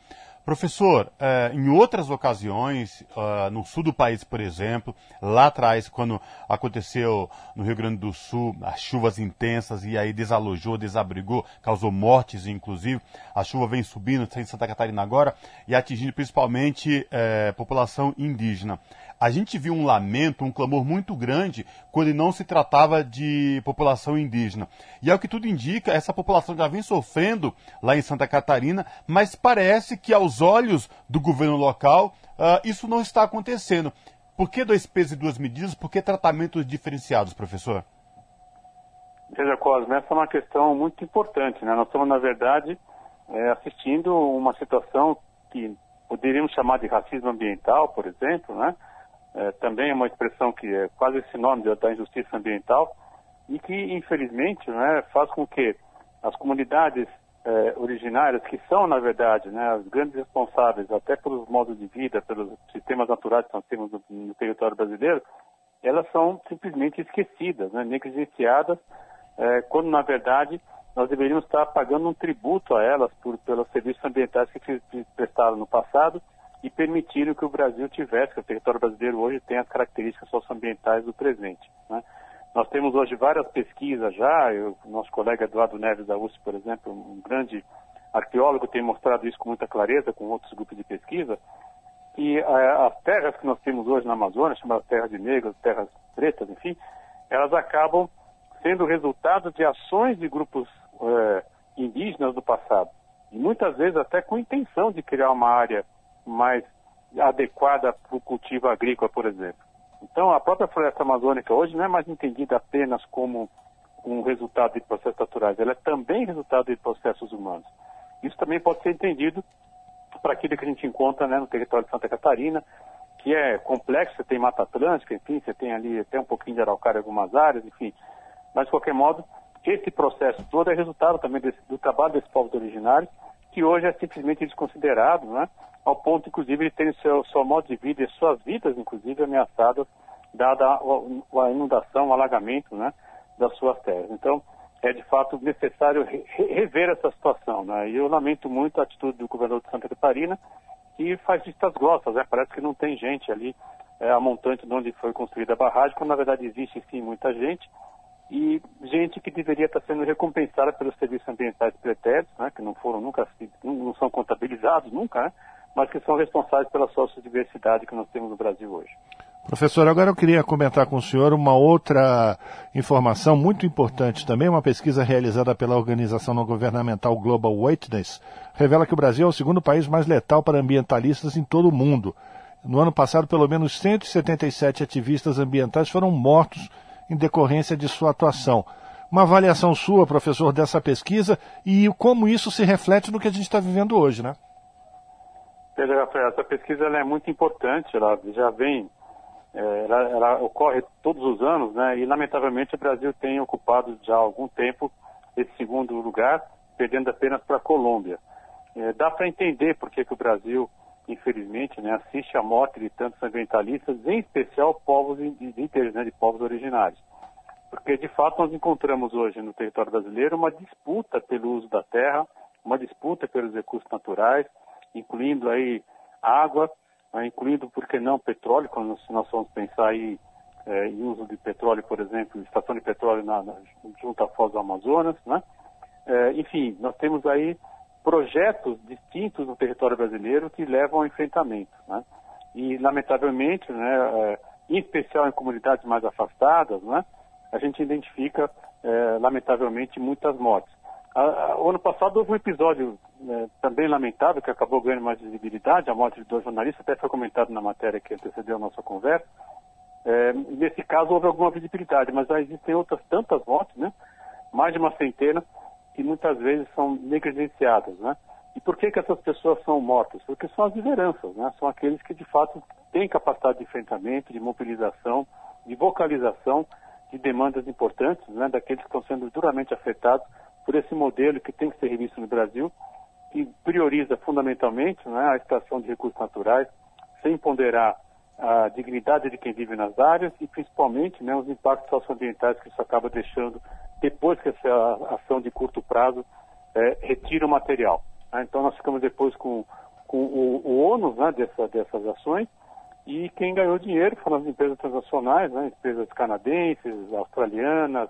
Professor, eh, em outras ocasiões, uh, no sul do país, por exemplo, lá atrás, quando aconteceu no Rio Grande do Sul as chuvas intensas e aí desalojou, desabrigou, causou mortes, inclusive, a chuva vem subindo em Santa Catarina agora e atingindo principalmente eh, população indígena a gente viu um lamento, um clamor muito grande quando não se tratava de população indígena. E é o que tudo indica, essa população já vem sofrendo lá em Santa Catarina, mas parece que aos olhos do governo local uh, isso não está acontecendo. Por que dois pesos e duas medidas? Por que tratamentos diferenciados, professor? Veja, Cosme, essa é uma questão muito importante. Né? Nós estamos, na verdade, é, assistindo uma situação que poderíamos chamar de racismo ambiental, por exemplo, né? É, também é uma expressão que é quase sinônimo da injustiça ambiental e que, infelizmente, né, faz com que as comunidades é, originárias, que são, na verdade, né, as grandes responsáveis até pelos modos de vida, pelos sistemas naturais que nós temos no, no território brasileiro, elas são simplesmente esquecidas, né, negligenciadas, é, quando, na verdade, nós deveríamos estar pagando um tributo a elas por, pelos serviços ambientais que prestaram no passado e permitiram que o Brasil tivesse, que o território brasileiro hoje tem as características socioambientais do presente. Né? Nós temos hoje várias pesquisas já, o nosso colega Eduardo Neves da USP, por exemplo, um grande arqueólogo, tem mostrado isso com muita clareza com outros grupos de pesquisa, que é, as terras que nós temos hoje na Amazônia, chamadas terras de negros, terras pretas, enfim, elas acabam sendo resultado de ações de grupos é, indígenas do passado. E muitas vezes até com intenção de criar uma área mais adequada para o cultivo agrícola, por exemplo. Então, a própria floresta amazônica hoje não é mais entendida apenas como um resultado de processos naturais, ela é também resultado de processos humanos. Isso também pode ser entendido para aquilo que a gente encontra né, no território de Santa Catarina, que é complexo, você tem Mata Atlântica, enfim, você tem ali até um pouquinho de araucária em algumas áreas, enfim. Mas, de qualquer modo, esse processo todo é resultado também desse, do trabalho desses povos originários, que hoje é simplesmente desconsiderado, né? ao ponto, inclusive, de terem seu, seu modo de vida e suas vidas, inclusive, ameaçadas, dada a, a inundação, o alagamento né, das suas terras. Então, é de fato necessário re rever essa situação. Né? E eu lamento muito a atitude do governador de Santa Catarina, que faz vistas grossas, né? parece que não tem gente ali é, a montante de onde foi construída a barragem, quando na verdade existe sim muita gente, e gente que deveria estar sendo recompensada pelos serviços ambientais pretéritos, né? que não foram nunca, não, são contabilizados nunca, né? mas que são responsáveis pela sociodiversidade que nós temos no Brasil hoje. Professor, agora eu queria comentar com o senhor uma outra informação muito importante também. Uma pesquisa realizada pela organização não governamental Global Witness revela que o Brasil é o segundo país mais letal para ambientalistas em todo o mundo. No ano passado, pelo menos 177 ativistas ambientais foram mortos em decorrência de sua atuação. Uma avaliação sua, professor, dessa pesquisa e como isso se reflete no que a gente está vivendo hoje, né? Veja, Rafael, essa pesquisa é muito importante, ela já vem, é, ela, ela, ocorre todos os anos, né? E lamentavelmente o Brasil tem ocupado já há algum tempo esse segundo lugar, perdendo apenas para a Colômbia. É, dá para entender por que, que o Brasil, infelizmente, né, assiste à morte de tantos ambientalistas, em especial povos indígenas, né, de povos originários. Porque, de fato, nós encontramos hoje no território brasileiro uma disputa pelo uso da terra, uma disputa pelos recursos naturais, incluindo aí água, né, incluindo, por que não, petróleo, quando nós vamos pensar aí é, em uso de petróleo, por exemplo, estação de petróleo na, na, junto à Foz do Amazonas, né? É, enfim, nós temos aí projetos distintos no território brasileiro que levam ao enfrentamento. Né? E, lamentavelmente, né, é, em especial em comunidades mais afastadas, né, a gente identifica, é, lamentavelmente, muitas mortes. O ano passado houve um episódio é, também lamentável que acabou ganhando mais visibilidade, a morte de dois jornalistas, até foi comentado na matéria que antecedeu a nossa conversa. É, nesse caso houve alguma visibilidade, mas já existem outras tantas mortes, né? mais de uma centena, que muitas vezes são negligenciadas, né? E por que, que essas pessoas são mortas? Porque são as lideranças, né? São aqueles que de fato têm capacidade de enfrentamento, de mobilização, de vocalização de demandas importantes, né? Daqueles que estão sendo duramente afetados por esse modelo que tem que ser revisto no Brasil, que prioriza fundamentalmente né, a extração de recursos naturais, sem ponderar a dignidade de quem vive nas áreas e principalmente né, os impactos socioambientais que isso acaba deixando depois que essa ação de curto prazo é, retira o material. Né? Então nós ficamos depois com, com o, o ônus né, dessa, dessas ações e quem ganhou dinheiro foram as empresas transnacionais, né, empresas canadenses, australianas,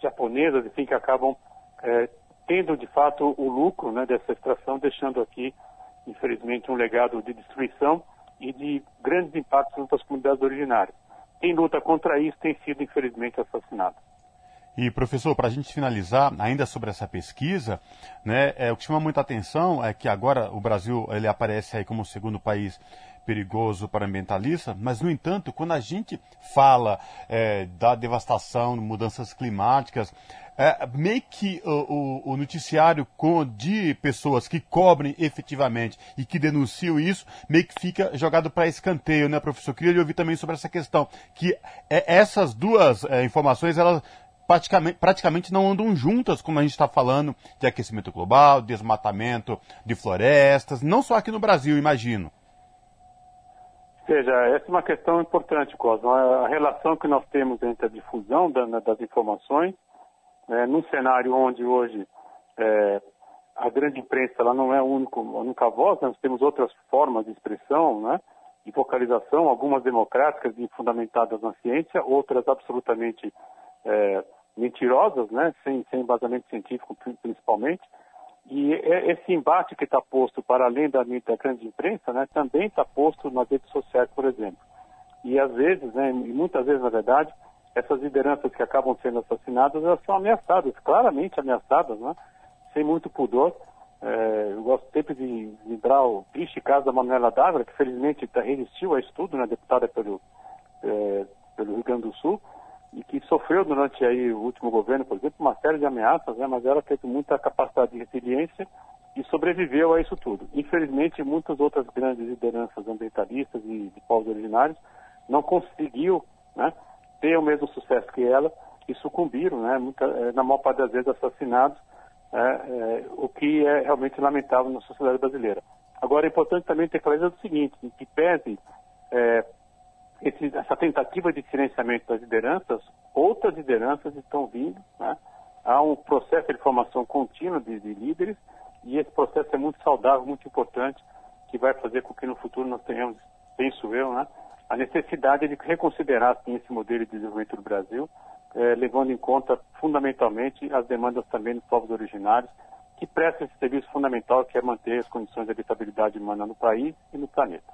japonesas, enfim, que acabam é, tendo de fato o lucro né, dessa extração, deixando aqui, infelizmente, um legado de destruição e de grandes impactos junto às comunidades originárias. Quem luta contra isso tem sido, infelizmente, assassinado. E, professor, para a gente finalizar, ainda sobre essa pesquisa, né, é, o que chama muita atenção é que agora o Brasil ele aparece aí como o segundo país perigoso para ambientalista, mas, no entanto, quando a gente fala é, da devastação, mudanças climáticas, é, meio que o, o, o, noticiário de pessoas que cobrem efetivamente e que denunciam isso, meio que fica jogado para escanteio, né, professor? Queria ouvir também sobre essa questão, que é, essas duas é, informações, elas praticamente, praticamente não andam juntas, como a gente está falando de aquecimento global, desmatamento de florestas, não só aqui no Brasil, imagino. Veja, essa é uma questão importante, Cosmo. A relação que nós temos entre a difusão das informações é, num cenário onde hoje é, a grande imprensa ela não é a, único, a única voz, nós temos outras formas de expressão, né, de vocalização, algumas democráticas e fundamentadas na ciência, outras absolutamente é, mentirosas, né, sem, sem embasamento científico principalmente. E esse embate que está posto para além da, da grande imprensa, né, também está posto nas redes sociais, por exemplo. E às vezes, né, e muitas vezes na verdade, essas lideranças que acabam sendo assassinadas, elas são ameaçadas, claramente ameaçadas, né? sem muito pudor. É, eu gosto sempre de lembrar o triste caso da Manuela Dávila, que felizmente resistiu a estudo, né, deputada pelo, é, pelo Rio Grande do Sul, e que sofreu durante aí o último governo, por exemplo, uma série de ameaças, né, mas ela teve muita capacidade de resiliência e sobreviveu a isso tudo. Infelizmente, muitas outras grandes lideranças ambientalistas e de povos originários não conseguiu né, ter o mesmo sucesso que ela e sucumbiram, né, muita, eh, na maior parte das vezes assassinados, é, é, o que é realmente lamentável na sociedade brasileira. Agora é importante também ter clareza do seguinte, que pese é, esse, essa tentativa de silenciamento das lideranças, outras lideranças estão vindo, né? há um processo de formação contínua de, de líderes e esse processo é muito saudável, muito importante, que vai fazer com que no futuro nós tenhamos, penso eu, né, a necessidade de reconsiderar assim, esse modelo de desenvolvimento do Brasil, eh, levando em conta fundamentalmente as demandas também dos povos originários, que prestam esse serviço fundamental que é manter as condições de habitabilidade humana no país e no planeta.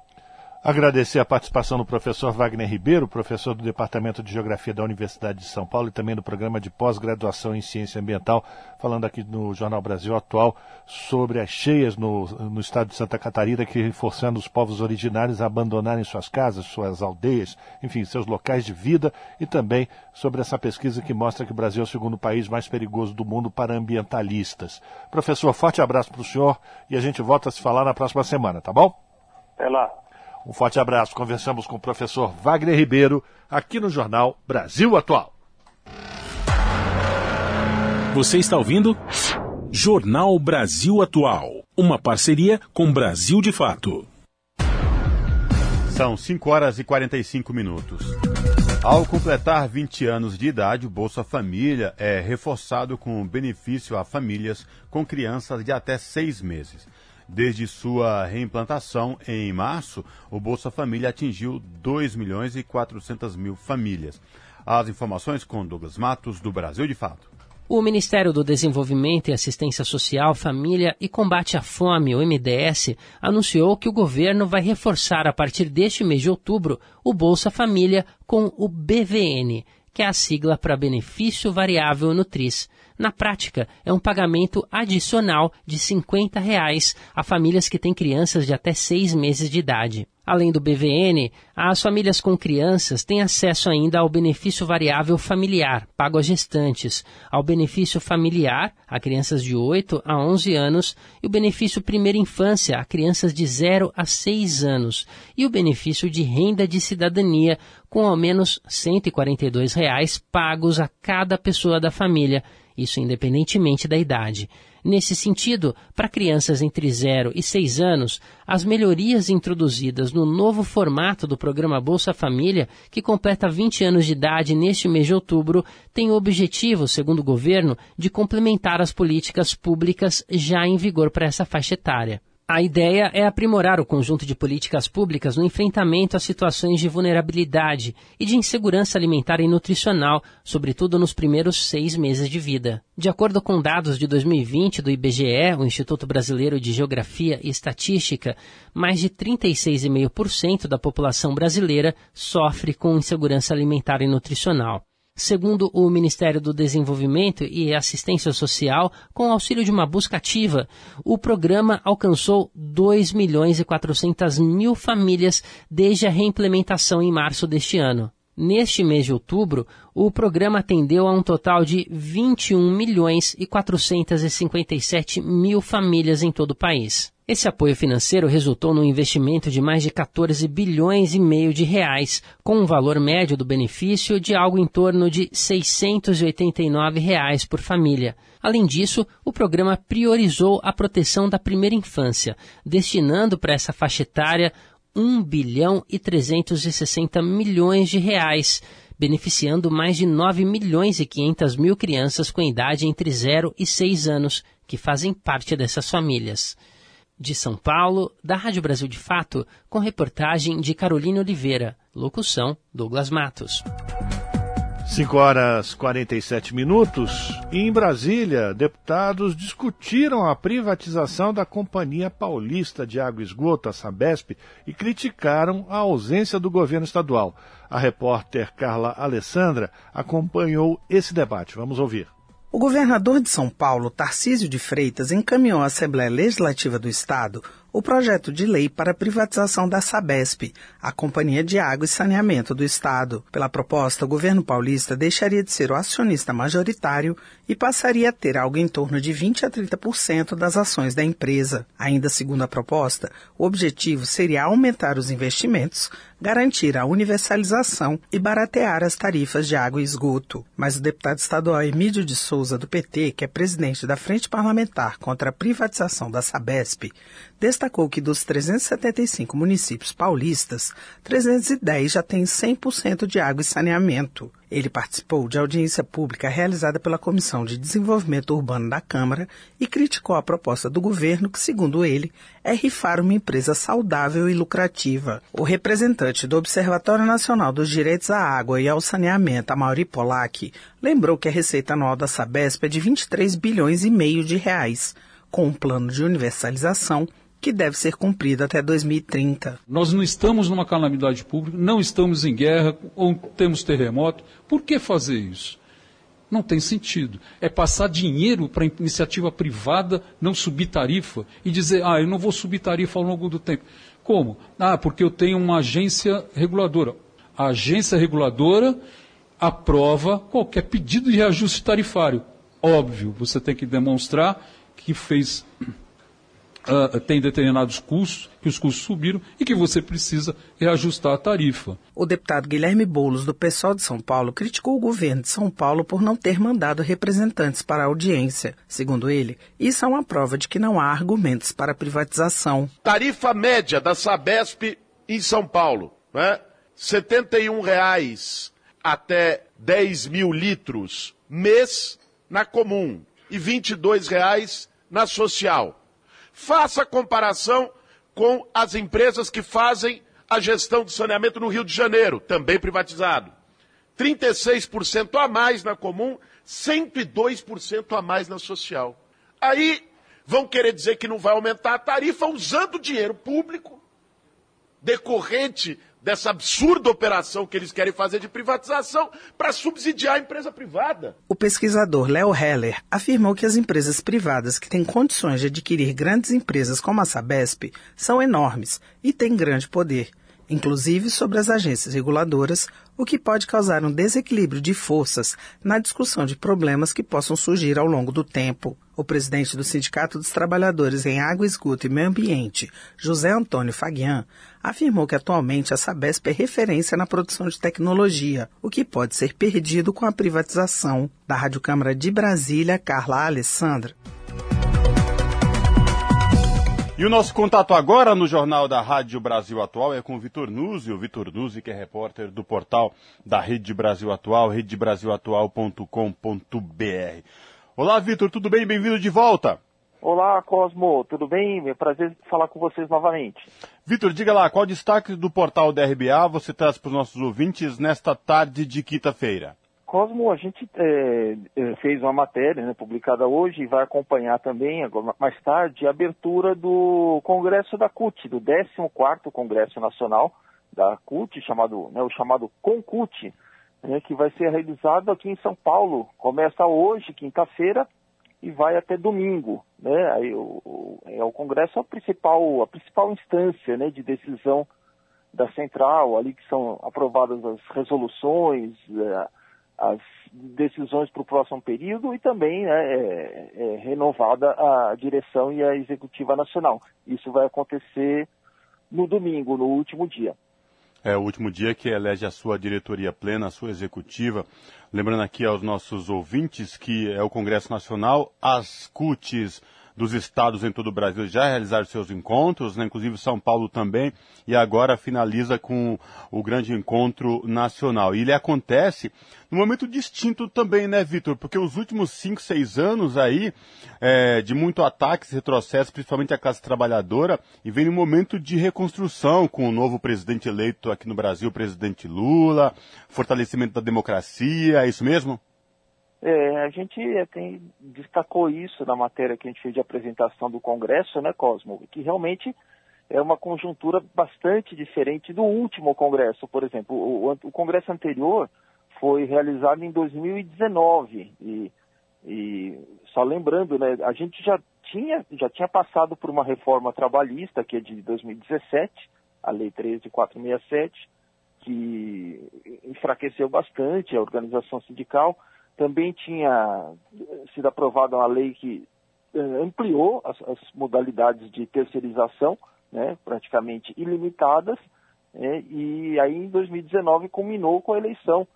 Agradecer a participação do professor Wagner Ribeiro, professor do Departamento de Geografia da Universidade de São Paulo e também do programa de pós-graduação em Ciência Ambiental, falando aqui no Jornal Brasil Atual sobre as cheias no, no estado de Santa Catarina, que forçando os povos originários a abandonarem suas casas, suas aldeias, enfim, seus locais de vida e também sobre essa pesquisa que mostra que o Brasil é o segundo país mais perigoso do mundo para ambientalistas. Professor, forte abraço para o senhor e a gente volta a se falar na próxima semana, tá bom? Até lá. Um forte abraço. Conversamos com o professor Wagner Ribeiro, aqui no Jornal Brasil Atual. Você está ouvindo? Jornal Brasil Atual. Uma parceria com Brasil de Fato. São 5 horas e 45 minutos. Ao completar 20 anos de idade, o Bolsa Família é reforçado com benefício a famílias com crianças de até seis meses. Desde sua reimplantação em março, o Bolsa Família atingiu 2 milhões e 400 mil famílias. As informações com Douglas Matos, do Brasil de Fato. O Ministério do Desenvolvimento e Assistência Social, Família e Combate à Fome, o MDS, anunciou que o governo vai reforçar a partir deste mês de outubro o Bolsa Família com o BVN, que é a sigla para Benefício Variável Nutris. Na prática, é um pagamento adicional de 50 reais a famílias que têm crianças de até seis meses de idade. Além do BVN, as famílias com crianças têm acesso ainda ao benefício variável familiar, pago a gestantes, ao benefício familiar, a crianças de 8 a 11 anos, e o benefício primeira infância, a crianças de 0 a 6 anos, e o benefício de renda de cidadania, com ao menos 142 reais pagos a cada pessoa da família, isso independentemente da idade. Nesse sentido, para crianças entre 0 e 6 anos, as melhorias introduzidas no novo formato do programa Bolsa Família, que completa 20 anos de idade neste mês de outubro, têm o objetivo, segundo o governo, de complementar as políticas públicas já em vigor para essa faixa etária. A ideia é aprimorar o conjunto de políticas públicas no enfrentamento a situações de vulnerabilidade e de insegurança alimentar e nutricional, sobretudo nos primeiros seis meses de vida. De acordo com dados de 2020 do IBGE, o Instituto Brasileiro de Geografia e Estatística, mais de 36,5% da população brasileira sofre com insegurança alimentar e nutricional. Segundo o Ministério do Desenvolvimento e Assistência Social, com o auxílio de uma busca ativa, o programa alcançou 2 milhões e 400 mil famílias desde a reimplementação em março deste ano. Neste mês de outubro, o programa atendeu a um total de 21 milhões e 457 mil famílias em todo o país. Esse apoio financeiro resultou num investimento de mais de 14 bilhões e meio de reais, com um valor médio do benefício de algo em torno de 689 reais por família. Além disso, o programa priorizou a proteção da primeira infância, destinando para essa faixa etária 1 bilhão e 360 milhões de reais, beneficiando mais de 9 milhões e 500 mil crianças com idade entre 0 e 6 anos, que fazem parte dessas famílias. De São Paulo, da Rádio Brasil de Fato, com reportagem de Carolina Oliveira. Locução: Douglas Matos. 5 horas 47 minutos. Em Brasília, deputados discutiram a privatização da Companhia Paulista de Água e Esgoto, a Sabesp, e criticaram a ausência do governo estadual. A repórter Carla Alessandra acompanhou esse debate. Vamos ouvir. O governador de São Paulo, Tarcísio de Freitas, encaminhou à Assembleia Legislativa do Estado o projeto de lei para a privatização da Sabesp, a Companhia de Água e Saneamento do Estado. Pela proposta, o governo paulista deixaria de ser o acionista majoritário e passaria a ter algo em torno de 20 a 30% das ações da empresa. Ainda segundo a proposta, o objetivo seria aumentar os investimentos, garantir a universalização e baratear as tarifas de água e esgoto. Mas o deputado estadual Emílio de Souza, do PT, que é presidente da Frente Parlamentar contra a Privatização da Sabesp, destacou que dos 375 municípios paulistas, 310 já têm 100% de água e saneamento. Ele participou de audiência pública realizada pela Comissão de Desenvolvimento Urbano da Câmara e criticou a proposta do governo, que, segundo ele, é rifar uma empresa saudável e lucrativa. O representante do Observatório Nacional dos Direitos à Água e ao Saneamento, Amaury Polak, lembrou que a receita anual da Sabesp é de 23 bilhões e meio de reais. Com um plano de universalização, que deve ser cumprida até 2030. Nós não estamos numa calamidade pública, não estamos em guerra ou temos terremoto. Por que fazer isso? Não tem sentido. É passar dinheiro para iniciativa privada não subir tarifa e dizer, ah, eu não vou subir tarifa ao longo do tempo. Como? Ah, porque eu tenho uma agência reguladora. A agência reguladora aprova qualquer pedido de reajuste tarifário. Óbvio, você tem que demonstrar que fez Uh, tem determinados custos, que os custos subiram e que você precisa reajustar a tarifa. O deputado Guilherme Boulos, do PSOL de São Paulo, criticou o governo de São Paulo por não ter mandado representantes para a audiência. Segundo ele, isso é uma prova de que não há argumentos para a privatização. Tarifa média da Sabesp em São Paulo, né? 71 reais até 10 mil litros mês na comum e 22 reais na social. Faça comparação com as empresas que fazem a gestão do saneamento no Rio de Janeiro, também privatizado. 36% a mais na comum, 102% a mais na social. Aí vão querer dizer que não vai aumentar a tarifa usando dinheiro público decorrente dessa absurda operação que eles querem fazer de privatização para subsidiar a empresa privada. O pesquisador Léo Heller afirmou que as empresas privadas que têm condições de adquirir grandes empresas como a Sabesp são enormes e têm grande poder, inclusive sobre as agências reguladoras, o que pode causar um desequilíbrio de forças na discussão de problemas que possam surgir ao longo do tempo. O presidente do Sindicato dos Trabalhadores em Água, Esgoto e Meio Ambiente, José Antônio Faguian, afirmou que atualmente a Sabesp é referência na produção de tecnologia, o que pode ser perdido com a privatização. Da Rádio Câmara de Brasília, Carla Alessandra. E o nosso contato agora no Jornal da Rádio Brasil Atual é com o Vitor Nuzzi, o Vitor Nuzzi, que é repórter do portal da Rede Brasil Atual, redebrasilatual.com.br. Olá, Vitor, tudo bem? Bem-vindo de volta. Olá, Cosmo, tudo bem? É prazer falar com vocês novamente. Vitor, diga lá, qual destaque do portal da RBA você traz para os nossos ouvintes nesta tarde de quinta-feira? Cosmo, a gente é, é, fez uma matéria né, publicada hoje e vai acompanhar também, mais tarde, a abertura do Congresso da CUT, do 14º Congresso Nacional da CUT, chamado, né, o chamado CONCUT, né, que vai ser realizado aqui em São Paulo. Começa hoje, quinta-feira, e vai até domingo. Né? Aí, o, é, o Congresso é a principal, a principal instância né, de decisão da central, ali que são aprovadas as resoluções, é, as decisões para o próximo período e também né, é, é renovada a direção e a executiva nacional. Isso vai acontecer no domingo, no último dia. É o último dia que elege a sua diretoria plena, a sua executiva. Lembrando aqui aos nossos ouvintes que é o Congresso Nacional, as CUTs dos estados em todo o Brasil já realizaram seus encontros, né? inclusive São Paulo também, e agora finaliza com o grande encontro nacional. E ele acontece num momento distinto também, né, Vitor? Porque os últimos cinco, seis anos aí, é, de muito ataques, retrocesso, principalmente a classe trabalhadora, e vem num momento de reconstrução com o novo presidente eleito aqui no Brasil, o presidente Lula, fortalecimento da democracia, é isso mesmo? É, a gente é, tem, destacou isso na matéria que a gente fez de apresentação do Congresso, né, Cosmo? Que realmente é uma conjuntura bastante diferente do último Congresso. Por exemplo, o, o Congresso anterior foi realizado em 2019 e, e só lembrando, né, a gente já tinha, já tinha passado por uma reforma trabalhista, que é de 2017, a Lei 13467, que enfraqueceu bastante a organização sindical também tinha sido aprovada uma lei que eh, ampliou as, as, modalidades de terceirização, né, praticamente ilimitadas, né, e aí em 2019 culminou com a eleição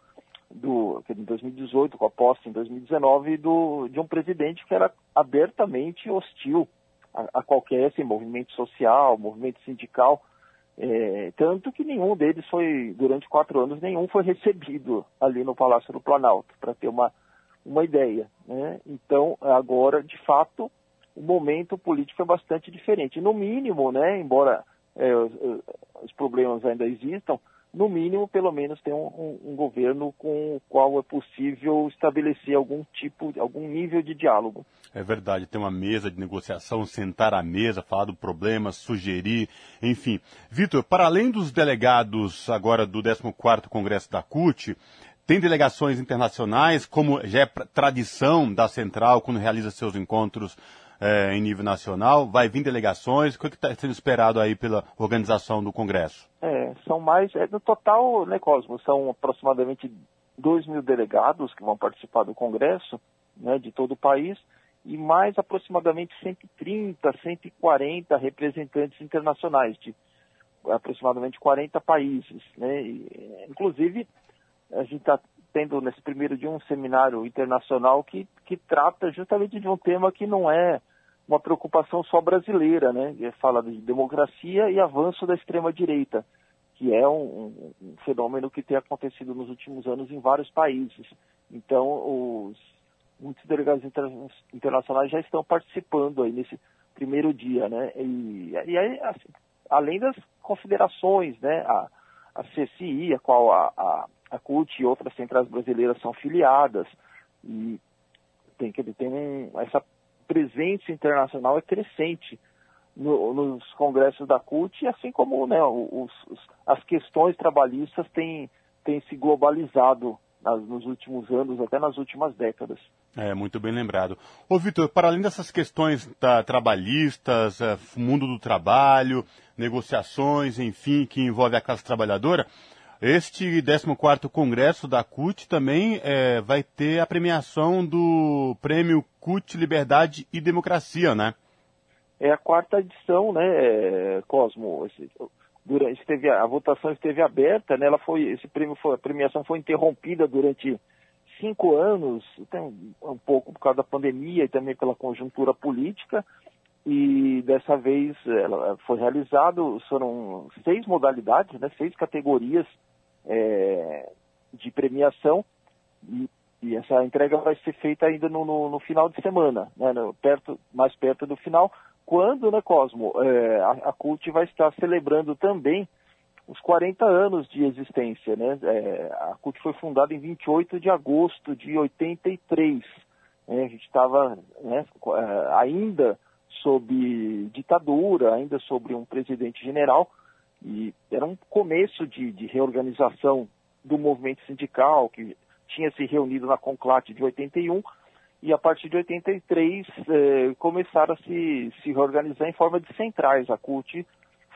do, em 2018, com a posse em 2019 do, de um presidente que era abertamente hostil a, a qualquer assim, movimento social, movimento sindical, é, tanto que nenhum deles foi, durante quatro anos, nenhum foi recebido ali no Palácio do Planalto, para ter uma, uma ideia. Né? Então, agora, de fato, o momento político é bastante diferente. No mínimo, né, embora é, os, os, problemas ainda existam, no mínimo, pelo menos, ter um, um, um, governo com o qual é possível estabelecer algum tipo, algum nível de diálogo. É verdade, ter uma mesa de negociação, sentar à mesa, falar do problema, sugerir, enfim. Vitor, para além dos delegados agora do 14º Congresso da CUT, tem delegações internacionais, como já é tradição da Central quando realiza seus encontros é, em nível nacional? Vai vir delegações? O que está sendo esperado aí pela organização do Congresso? É, são mais, é, no total, né, Cosmo, são aproximadamente 2 mil delegados que vão participar do Congresso, né, de todo o país, e mais aproximadamente 130, 140 representantes internacionais de aproximadamente 40 países. Né? E, inclusive, a gente está tendo nesse primeiro dia um seminário internacional que, que trata justamente de um tema que não é uma preocupação só brasileira, né? Fala de democracia e avanço da extrema-direita, que é um, um, fenômeno que tem acontecido nos últimos anos em vários países. Então, os, muitos delegados inter, internacionais já estão participando aí nesse primeiro dia, né? E, e aí, assim, além das confederações, né? A, a CCI, a qual a, a a CUT e outras centrais brasileiras são filiadas e tem que tem um, essa presença internacional é crescente no, nos congressos da CUT, assim como né, os, as questões trabalhistas têm, têm se globalizado nas, nos últimos anos, até nas últimas décadas. É, muito bem lembrado. Ô, Vitor, para além dessas questões da, trabalhistas, é, mundo do trabalho, negociações, enfim, que envolve a classe trabalhadora, este 14º Congresso da CUT também é, vai ter a premiação do Prêmio CUT Liberdade e Democracia, né? É a quarta edição, né, Cosmo? Esse, durante, esteve, a votação esteve aberta, né? Ela foi, esse prêmio foi, a premiação foi interrompida durante cinco anos, tem um pouco por causa da pandemia e também pela conjuntura política, e dessa vez ela foi realizado, foram seis modalidades, né, seis categorias é, de premiação e, e, essa entrega vai ser feita ainda no, no, no final de semana, né, no, perto, mais perto do final, quando, né, Cosmo, é, a, a CULT vai estar celebrando também os 40 anos de existência, né? É, a CUT foi fundada em 28 de agosto de 83. Né? A gente estava né, é, ainda sob ditadura, ainda sobre um presidente general, e era um começo de, de reorganização do movimento sindical, que tinha se reunido na Conclate de 81, e a partir de 83 eh, começaram a se, se reorganizar em forma de centrais. A CUT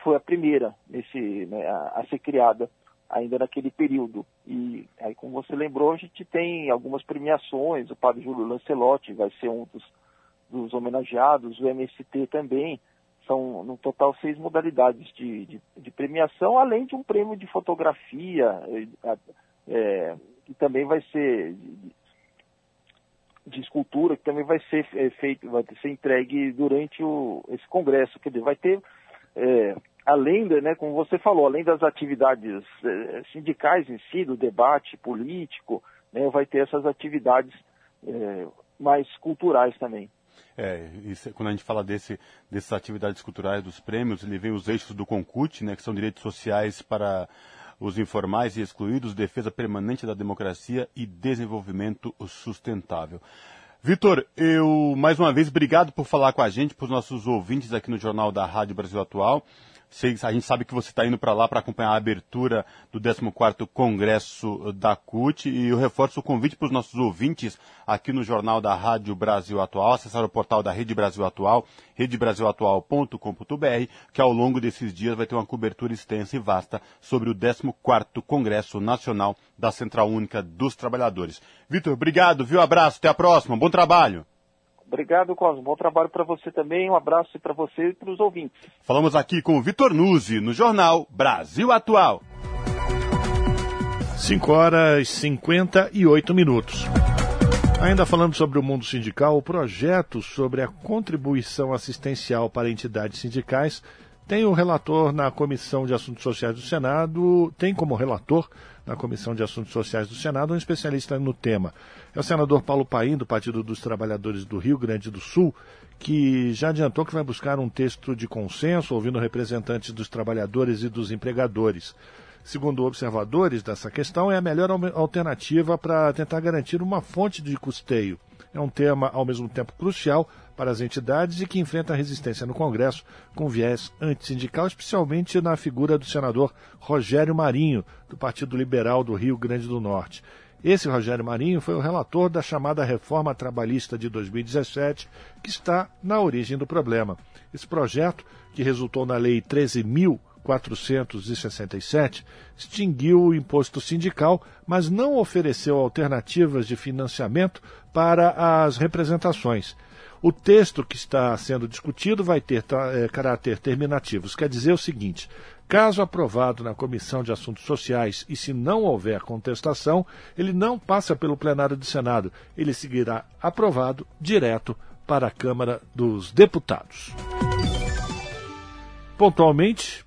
foi a primeira nesse, né, a, a, ser criada ainda naquele período. E aí, como você lembrou, a gente tem algumas premiações, o padre Júlio Lancelotti vai ser um dos, dos homenageados, o MST também, são no total seis modalidades de, de, de premiação, além de um prêmio de fotografia, é, que também vai ser de, de, escultura, que também vai ser é, feito, vai ser entregue durante o, esse congresso, quer dizer, vai ter é, além, né, como você falou, além das atividades é, sindicais em si, do debate político, né, vai ter essas atividades mais culturais também. É, isso, quando a gente fala desse, dessas atividades culturais dos prêmios, ele vem os eixos do CONCUT, né, que são direitos sociais para os informais e excluídos, defesa permanente da democracia e desenvolvimento sustentável. Vitor, eu mais uma vez obrigado por falar com a gente, para os nossos ouvintes aqui no Jornal da Rádio Brasil Atual. A gente sabe que você está indo para lá para acompanhar a abertura do 14º Congresso da CUT e eu reforço o convite para os nossos ouvintes aqui no Jornal da Rádio Brasil Atual, acessar o portal da Rede Brasil Atual, redebrasilatual.com.br, que ao longo desses dias vai ter uma cobertura extensa e vasta sobre o 14º Congresso Nacional da Central Única dos Trabalhadores. Vitor, obrigado, viu? Abraço, até a próxima, bom trabalho. Obrigado, Cosmo. Bom trabalho para você também. Um abraço para você e para os ouvintes. Falamos aqui com o Vitor Nuzzi, no jornal Brasil Atual. 5 horas e 58 minutos. Ainda falando sobre o mundo sindical, o projeto sobre a contribuição assistencial para entidades sindicais tem o relator na Comissão de Assuntos Sociais do Senado, tem como relator na Comissão de Assuntos Sociais do Senado um especialista no tema. É o senador Paulo Paim, do Partido dos Trabalhadores do Rio Grande do Sul, que já adiantou que vai buscar um texto de consenso, ouvindo representantes dos trabalhadores e dos empregadores. Segundo observadores dessa questão, é a melhor alternativa para tentar garantir uma fonte de custeio. É um tema, ao mesmo tempo, crucial para as entidades e que enfrenta resistência no Congresso com viés antissindical, especialmente na figura do senador Rogério Marinho, do Partido Liberal do Rio Grande do Norte. Esse Rogério Marinho foi o relator da chamada reforma trabalhista de 2017, que está na origem do problema. Esse projeto, que resultou na Lei 13.467, extinguiu o imposto sindical, mas não ofereceu alternativas de financiamento para as representações. O texto que está sendo discutido vai ter é, caráter terminativos, quer dizer o seguinte: Caso aprovado na Comissão de Assuntos Sociais e se não houver contestação, ele não passa pelo plenário do Senado. Ele seguirá aprovado direto para a Câmara dos Deputados. Pontualmente,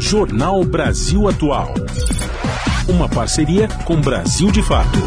Jornal Brasil Atual. Uma parceria com Brasil de Fato.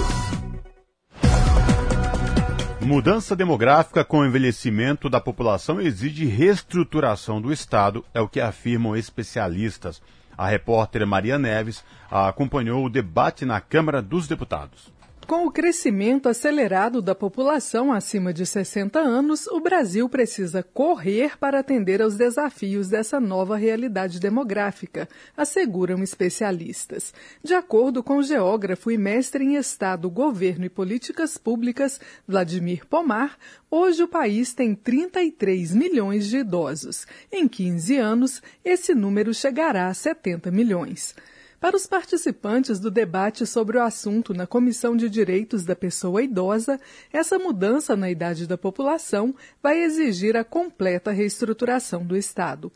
Mudança demográfica com envelhecimento da população exige reestruturação do Estado, é o que afirmam especialistas. A repórter Maria Neves acompanhou o debate na Câmara dos Deputados. Com o crescimento acelerado da população acima de 60 anos, o Brasil precisa correr para atender aos desafios dessa nova realidade demográfica, asseguram especialistas. De acordo com o geógrafo e mestre em Estado, Governo e Políticas Públicas, Vladimir Pomar, hoje o país tem 33 milhões de idosos. Em 15 anos, esse número chegará a 70 milhões. Para os participantes do debate sobre o assunto na Comissão de Direitos da Pessoa Idosa, essa mudança na idade da população vai exigir a completa reestruturação do Estado.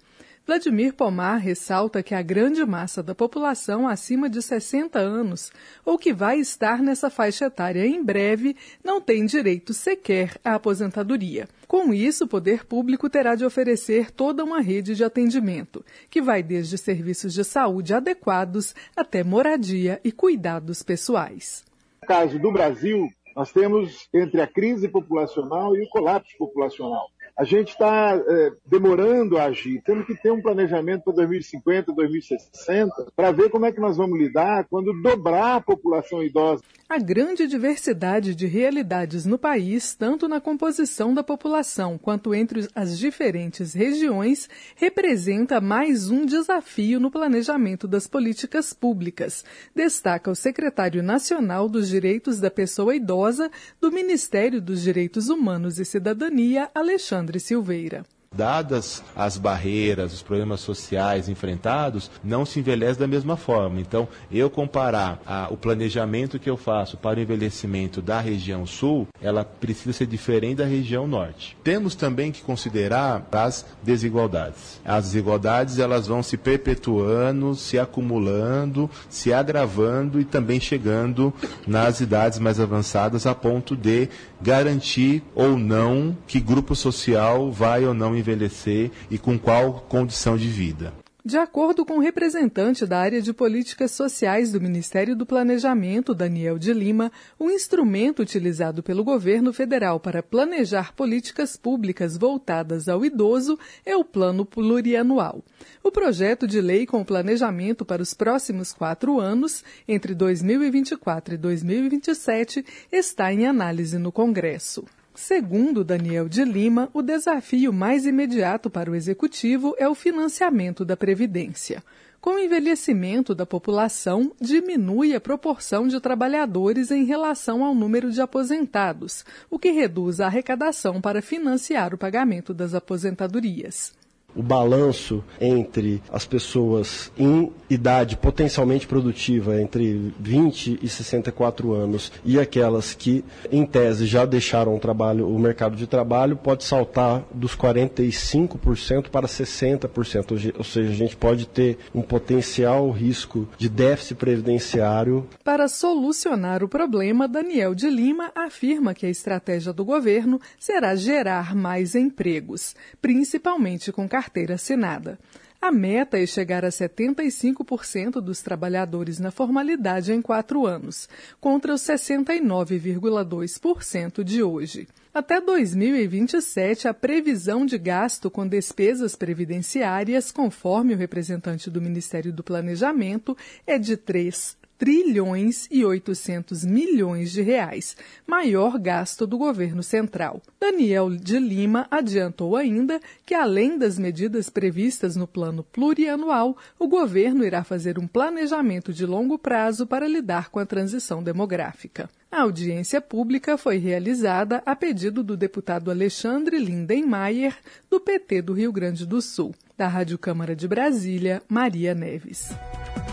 Vladimir Pomar ressalta que a grande massa da população acima de 60 anos, ou que vai estar nessa faixa etária em breve, não tem direito sequer à aposentadoria. Com isso, o poder público terá de oferecer toda uma rede de atendimento, que vai desde serviços de saúde adequados até moradia e cuidados pessoais. No caso do Brasil, nós temos entre a crise populacional e o colapso populacional a gente está é, demorando a agir. Temos que ter um planejamento para 2050, 2060, para ver como é que nós vamos lidar quando dobrar a população idosa. A grande diversidade de realidades no país, tanto na composição da população quanto entre as diferentes regiões, representa mais um desafio no planejamento das políticas públicas, destaca o secretário nacional dos Direitos da Pessoa Idosa do Ministério dos Direitos Humanos e Cidadania, Alexandre Silveira dadas as barreiras, os problemas sociais enfrentados, não se envelhece da mesma forma. Então, eu comparar a, o planejamento que eu faço para o envelhecimento da região sul, ela precisa ser diferente da região norte. Temos também que considerar as desigualdades. As desigualdades elas vão se perpetuando, se acumulando, se agravando e também chegando nas idades mais avançadas a ponto de garantir ou não que grupo social vai ou não envelhecer e com qual condição de vida. De acordo com o representante da área de políticas sociais do Ministério do Planejamento, Daniel de Lima, o instrumento utilizado pelo governo federal para planejar políticas públicas voltadas ao idoso é o Plano Plurianual. O projeto de lei com o planejamento para os próximos quatro anos, entre 2024 e 2027, está em análise no Congresso. Segundo Daniel de Lima, o desafio mais imediato para o executivo é o financiamento da Previdência. Com o envelhecimento da população, diminui a proporção de trabalhadores em relação ao número de aposentados, o que reduz a arrecadação para financiar o pagamento das aposentadorias. O balanço entre as pessoas em idade potencialmente produtiva, entre 20 e 64 anos, e aquelas que, em tese, já deixaram o, trabalho, o mercado de trabalho, pode saltar dos 45% para 60%. Ou seja, a gente pode ter um potencial risco de déficit previdenciário. Para solucionar o problema, Daniel de Lima afirma que a estratégia do governo será gerar mais empregos, principalmente com carteira assinada. A meta é chegar a 75% dos trabalhadores na formalidade em quatro anos, contra os 69,2% de hoje. Até 2027, a previsão de gasto com despesas previdenciárias, conforme o representante do Ministério do Planejamento, é de 3 trilhões e 800 milhões de reais, maior gasto do governo central. Daniel de Lima adiantou ainda que, além das medidas previstas no plano plurianual, o governo irá fazer um planejamento de longo prazo para lidar com a transição demográfica. A audiência pública foi realizada a pedido do deputado Alexandre Lindenmayer, do PT do Rio Grande do Sul. Da Rádio Câmara de Brasília, Maria Neves.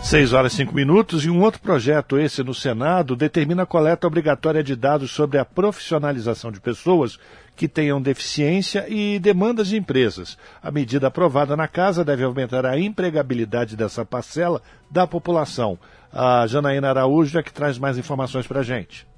6 horas e 5 minutos e um outro projeto, esse no Senado, determina a coleta obrigatória de dados sobre a profissionalização de pessoas que tenham deficiência e demandas de empresas. A medida aprovada na casa deve aumentar a empregabilidade dessa parcela da população. A Janaína Araújo é que traz mais informações para a gente.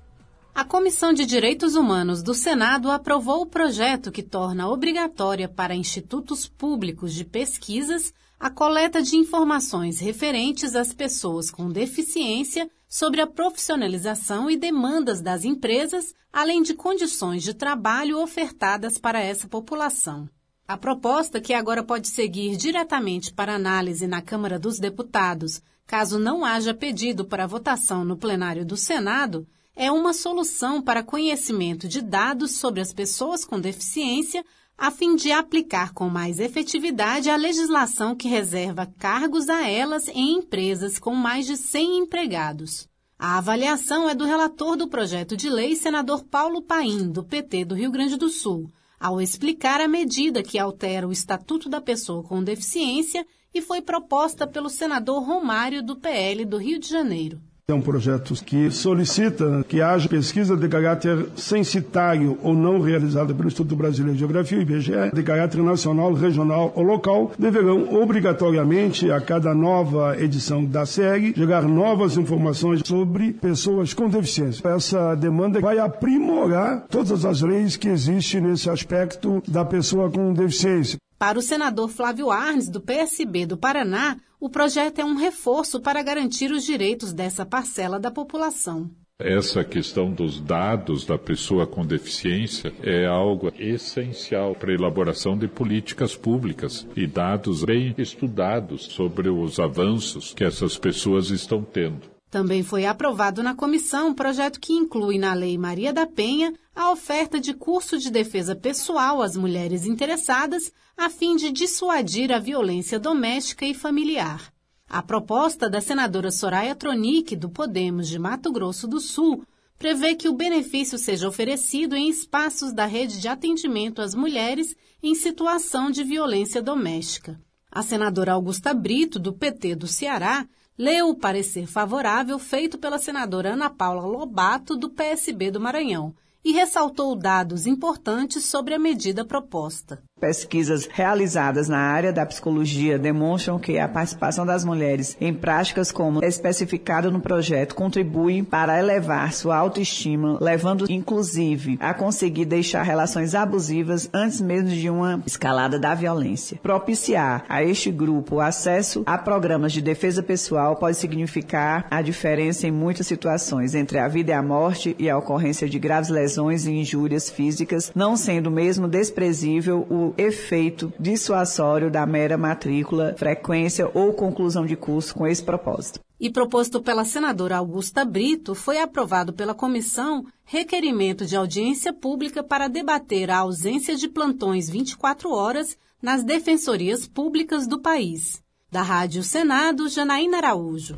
A Comissão de Direitos Humanos do Senado aprovou o projeto que torna obrigatória para institutos públicos de pesquisas a coleta de informações referentes às pessoas com deficiência sobre a profissionalização e demandas das empresas, além de condições de trabalho ofertadas para essa população. A proposta, que agora pode seguir diretamente para análise na Câmara dos Deputados, caso não haja pedido para votação no plenário do Senado, é uma solução para conhecimento de dados sobre as pessoas com deficiência a fim de aplicar com mais efetividade a legislação que reserva cargos a elas em empresas com mais de 100 empregados. A avaliação é do relator do projeto de lei, senador Paulo Paim, do PT do Rio Grande do Sul, ao explicar a medida que altera o Estatuto da Pessoa com Deficiência e foi proposta pelo senador Romário, do PL do Rio de Janeiro. É um projeto que solicita que haja pesquisa de caráter censitário ou não realizada pelo Instituto Brasileiro de Geografia, IBGE, de caráter nacional, regional ou local, deverão obrigatoriamente, a cada nova edição da série, gerar novas informações sobre pessoas com deficiência. Essa demanda vai aprimorar todas as leis que existem nesse aspecto da pessoa com deficiência. Para o senador Flávio Arnes, do PSB do Paraná, o projeto é um reforço para garantir os direitos dessa parcela da população. Essa questão dos dados da pessoa com deficiência é algo essencial para a elaboração de políticas públicas e dados bem estudados sobre os avanços que essas pessoas estão tendo. Também foi aprovado na comissão um projeto que inclui na Lei Maria da Penha a oferta de curso de defesa pessoal às mulheres interessadas, a fim de dissuadir a violência doméstica e familiar. A proposta da senadora Soraya Tronic, do Podemos de Mato Grosso do Sul, prevê que o benefício seja oferecido em espaços da rede de atendimento às mulheres em situação de violência doméstica. A senadora Augusta Brito, do PT do Ceará, leu o parecer favorável feito pela senadora Ana Paula Lobato, do PSB do Maranhão, e ressaltou dados importantes sobre a medida proposta. Pesquisas realizadas na área da psicologia demonstram que a participação das mulheres em práticas como especificado no projeto contribui para elevar sua autoestima, levando inclusive a conseguir deixar relações abusivas antes mesmo de uma escalada da violência. Propiciar a este grupo o acesso a programas de defesa pessoal pode significar a diferença em muitas situações entre a vida e a morte e a ocorrência de graves lesões e injúrias físicas, não sendo mesmo desprezível o efeito dissuasório da mera matrícula, frequência ou conclusão de curso com esse propósito. E proposto pela senadora Augusta Brito, foi aprovado pela comissão requerimento de audiência pública para debater a ausência de plantões 24 horas nas defensorias públicas do país. Da Rádio Senado, Janaína Araújo.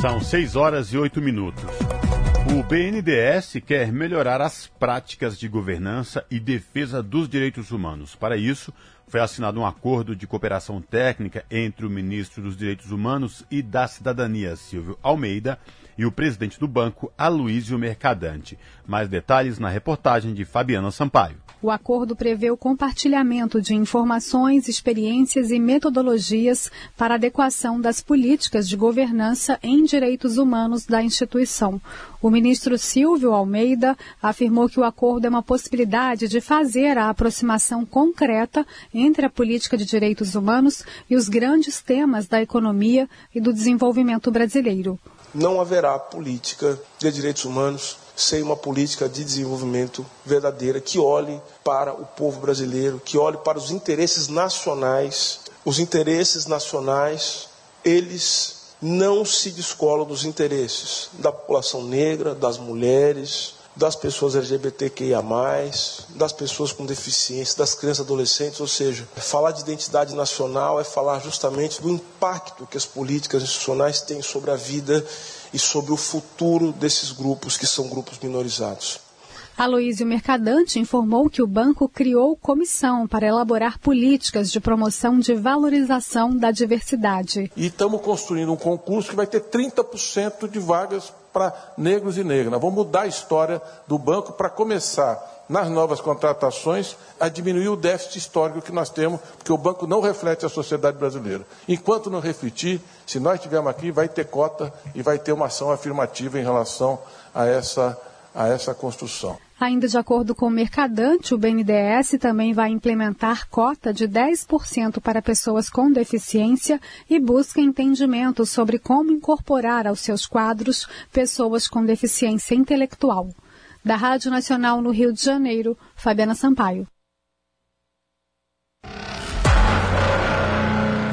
São 6 horas e 8 minutos. O BNDES quer melhorar as práticas de governança e defesa dos direitos humanos. Para isso, foi assinado um acordo de cooperação técnica entre o ministro dos Direitos Humanos e da Cidadania, Silvio Almeida, e o presidente do banco, Aloísio Mercadante. Mais detalhes na reportagem de Fabiana Sampaio. O acordo prevê o compartilhamento de informações, experiências e metodologias para adequação das políticas de governança em direitos humanos da instituição. O ministro Silvio Almeida afirmou que o acordo é uma possibilidade de fazer a aproximação concreta entre a política de direitos humanos e os grandes temas da economia e do desenvolvimento brasileiro. Não haverá política de direitos humanos sem uma política de desenvolvimento verdadeira que olhe para o povo brasileiro, que olhe para os interesses nacionais. Os interesses nacionais, eles não se descolam dos interesses da população negra, das mulheres, das pessoas LGBTQIA, das pessoas com deficiência, das crianças e adolescentes, ou seja, falar de identidade nacional é falar justamente do impacto que as políticas institucionais têm sobre a vida e sobre o futuro desses grupos que são grupos minorizados. Aloísio Mercadante informou que o banco criou comissão para elaborar políticas de promoção de valorização da diversidade. E estamos construindo um concurso que vai ter 30% de vagas para negros e negras. Vamos mudar a história do banco para começar, nas novas contratações, a diminuir o déficit histórico que nós temos, porque o banco não reflete a sociedade brasileira. Enquanto não refletir, se nós estivermos aqui, vai ter cota e vai ter uma ação afirmativa em relação a essa, a essa construção. Ainda de acordo com o Mercadante, o BNDES também vai implementar cota de 10% para pessoas com deficiência e busca entendimento sobre como incorporar aos seus quadros pessoas com deficiência intelectual. Da Rádio Nacional no Rio de Janeiro, Fabiana Sampaio.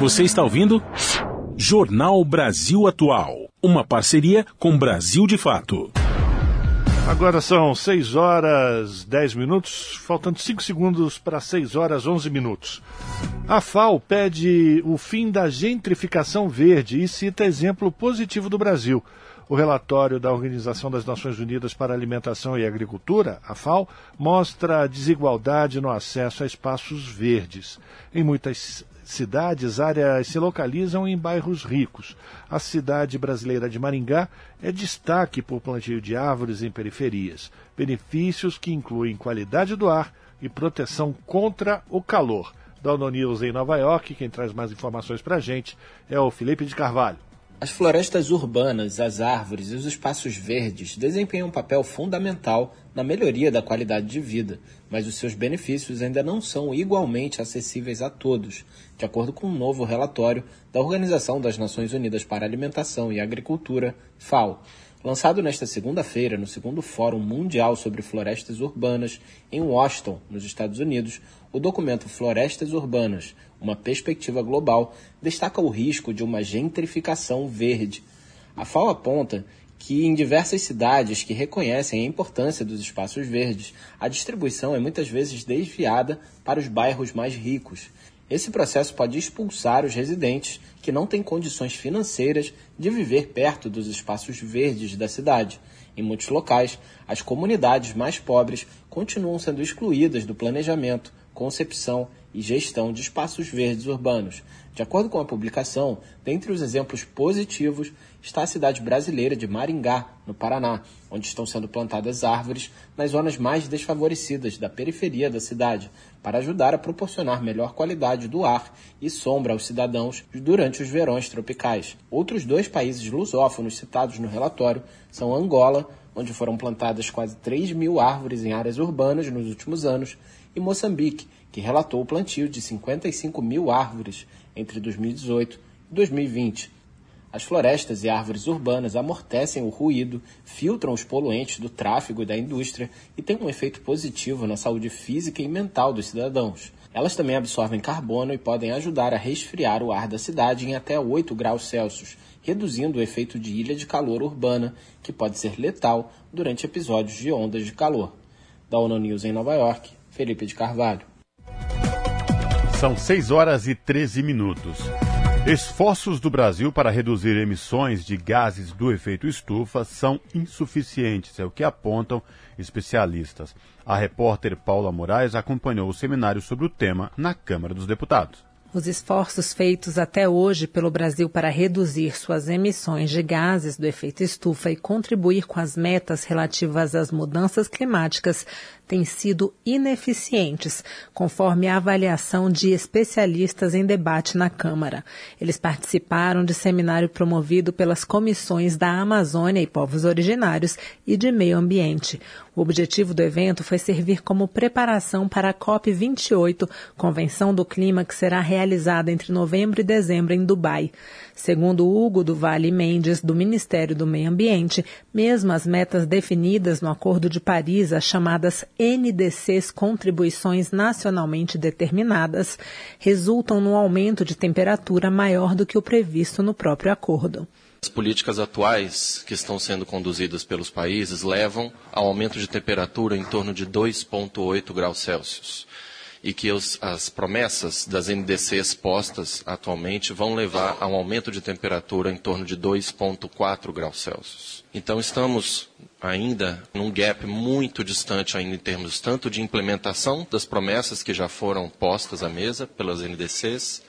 Você está ouvindo? Jornal Brasil Atual, uma parceria com Brasil de Fato. Agora são 6 horas 10 minutos, faltando 5 segundos para 6 horas 11 minutos. A FAO pede o fim da gentrificação verde e cita exemplo positivo do Brasil. O relatório da Organização das Nações Unidas para Alimentação e Agricultura, a FAO, mostra a desigualdade no acesso a espaços verdes. Em muitas cidades, áreas se localizam em bairros ricos. A cidade brasileira de Maringá é destaque por plantio de árvores em periferias, benefícios que incluem qualidade do ar e proteção contra o calor. Da ONU News em Nova York, quem traz mais informações para a gente é o Felipe de Carvalho. As florestas urbanas, as árvores e os espaços verdes desempenham um papel fundamental na melhoria da qualidade de vida, mas os seus benefícios ainda não são igualmente acessíveis a todos, de acordo com um novo relatório da Organização das Nações Unidas para Alimentação e Agricultura, FAO, lançado nesta segunda-feira no segundo Fórum Mundial sobre Florestas Urbanas em Washington, nos Estados Unidos. O documento Florestas Urbanas, uma perspectiva global, destaca o risco de uma gentrificação verde. A FAO aponta que em diversas cidades que reconhecem a importância dos espaços verdes, a distribuição é muitas vezes desviada para os bairros mais ricos. Esse processo pode expulsar os residentes que não têm condições financeiras de viver perto dos espaços verdes da cidade. Em muitos locais, as comunidades mais pobres continuam sendo excluídas do planejamento, concepção e gestão de espaços verdes urbanos. De acordo com a publicação, dentre os exemplos positivos está a cidade brasileira de Maringá, no Paraná, onde estão sendo plantadas árvores nas zonas mais desfavorecidas da periferia da cidade, para ajudar a proporcionar melhor qualidade do ar e sombra aos cidadãos durante os verões tropicais. Outros dois países lusófonos citados no relatório são Angola, onde foram plantadas quase 3 mil árvores em áreas urbanas nos últimos anos, e Moçambique, que relatou o plantio de 55 mil árvores entre 2018 e 2020. As florestas e árvores urbanas amortecem o ruído, filtram os poluentes do tráfego e da indústria e têm um efeito positivo na saúde física e mental dos cidadãos. Elas também absorvem carbono e podem ajudar a resfriar o ar da cidade em até 8 graus Celsius, reduzindo o efeito de ilha de calor urbana, que pode ser letal durante episódios de ondas de calor. Da ONU News em Nova York, Felipe de Carvalho. São 6 horas e 13 minutos. Esforços do Brasil para reduzir emissões de gases do efeito estufa são insuficientes, é o que apontam especialistas. A repórter Paula Moraes acompanhou o seminário sobre o tema na Câmara dos Deputados. Os esforços feitos até hoje pelo Brasil para reduzir suas emissões de gases do efeito estufa e contribuir com as metas relativas às mudanças climáticas têm sido ineficientes, conforme a avaliação de especialistas em debate na Câmara. Eles participaram de seminário promovido pelas comissões da Amazônia e Povos Originários e de Meio Ambiente. O objetivo do evento foi servir como preparação para a COP28, Convenção do Clima, que será realizada entre novembro e dezembro em Dubai. Segundo Hugo do Vale Mendes, do Ministério do Meio Ambiente, mesmo as metas definidas no Acordo de Paris, as chamadas NDCs, contribuições nacionalmente determinadas, resultam no aumento de temperatura maior do que o previsto no próprio acordo. As políticas atuais que estão sendo conduzidas pelos países levam ao aumento de temperatura em torno de 2,8 graus Celsius e que os, as promessas das NDCs postas atualmente vão levar a um aumento de temperatura em torno de 2,4 graus Celsius. Então estamos ainda num gap muito distante ainda em termos tanto de implementação das promessas que já foram postas à mesa pelas NDCs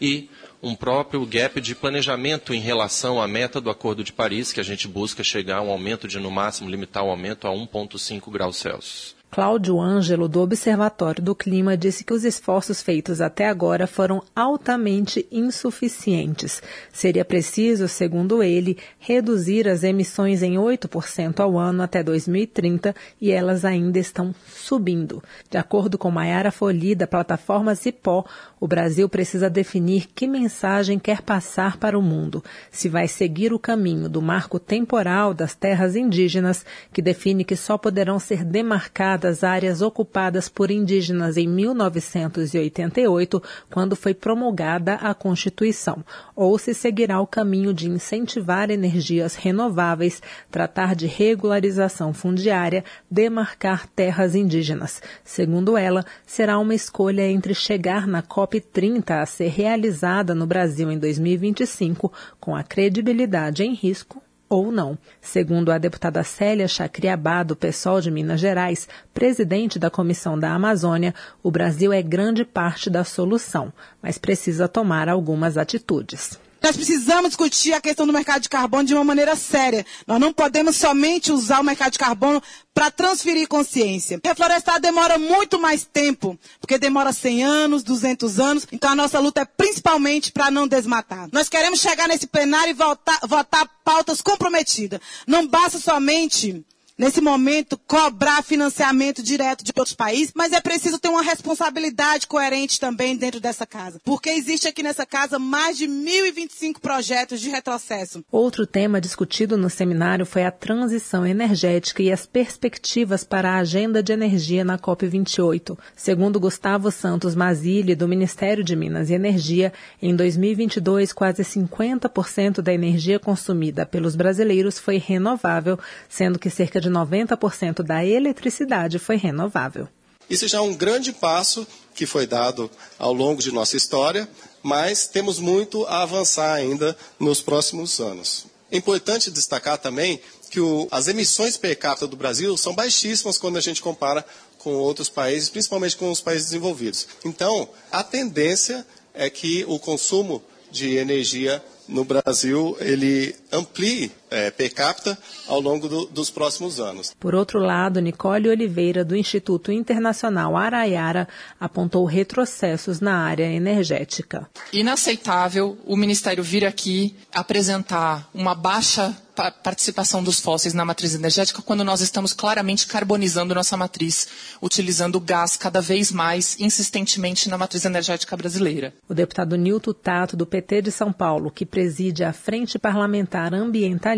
e um próprio gap de planejamento em relação à meta do Acordo de Paris, que a gente busca chegar a um aumento de, no máximo, limitar o aumento a 1,5 graus Celsius. Cláudio Ângelo, do Observatório do Clima, disse que os esforços feitos até agora foram altamente insuficientes. Seria preciso, segundo ele, reduzir as emissões em 8% ao ano até 2030 e elas ainda estão subindo. De acordo com Maiara Foli, da plataforma Cipó, o Brasil precisa definir que mensagem quer passar para o mundo. Se vai seguir o caminho do marco temporal das terras indígenas, que define que só poderão ser demarcadas áreas ocupadas por indígenas em 1988, quando foi promulgada a Constituição, ou se seguirá o caminho de incentivar energias renováveis, tratar de regularização fundiária, demarcar terras indígenas. Segundo ela, será uma escolha entre chegar na COP COP30 a ser realizada no Brasil em 2025, com a credibilidade em risco ou não. Segundo a deputada Célia Chacriabá, do PSOL de Minas Gerais, presidente da Comissão da Amazônia, o Brasil é grande parte da solução, mas precisa tomar algumas atitudes. Nós precisamos discutir a questão do mercado de carbono de uma maneira séria. Nós não podemos somente usar o mercado de carbono para transferir consciência. Reflorestar demora muito mais tempo, porque demora 100 anos, 200 anos. Então a nossa luta é principalmente para não desmatar. Nós queremos chegar nesse plenário e votar, votar pautas comprometidas. Não basta somente nesse momento, cobrar financiamento direto de outros países, mas é preciso ter uma responsabilidade coerente também dentro dessa casa. Porque existe aqui nessa casa mais de 1.025 projetos de retrocesso. Outro tema discutido no seminário foi a transição energética e as perspectivas para a agenda de energia na COP28. Segundo Gustavo Santos Mazili, do Ministério de Minas e Energia, em 2022, quase 50% da energia consumida pelos brasileiros foi renovável, sendo que cerca de de 90% da eletricidade foi renovável. Isso já é um grande passo que foi dado ao longo de nossa história, mas temos muito a avançar ainda nos próximos anos. É importante destacar também que o, as emissões per capita do Brasil são baixíssimas quando a gente compara com outros países, principalmente com os países desenvolvidos. Então, a tendência é que o consumo de energia no Brasil ele amplie é, per capita ao longo do, dos próximos anos. Por outro lado, Nicole Oliveira, do Instituto Internacional Araiara, apontou retrocessos na área energética. Inaceitável o Ministério vir aqui apresentar uma baixa participação dos fósseis na matriz energética quando nós estamos claramente carbonizando nossa matriz, utilizando gás cada vez mais insistentemente na matriz energética brasileira. O deputado Nilton Tato, do PT de São Paulo, que preside a Frente Parlamentar Ambientalista,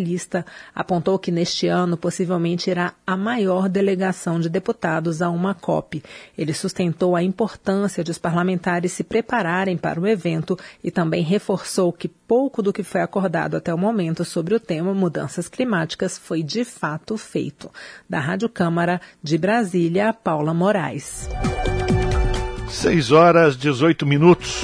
apontou que neste ano possivelmente irá a maior delegação de deputados a uma COP. Ele sustentou a importância de os parlamentares se prepararem para o evento e também reforçou que pouco do que foi acordado até o momento sobre o tema mudanças climáticas foi de fato feito. Da Rádio Câmara de Brasília, Paula Moraes. 6 horas 18 minutos.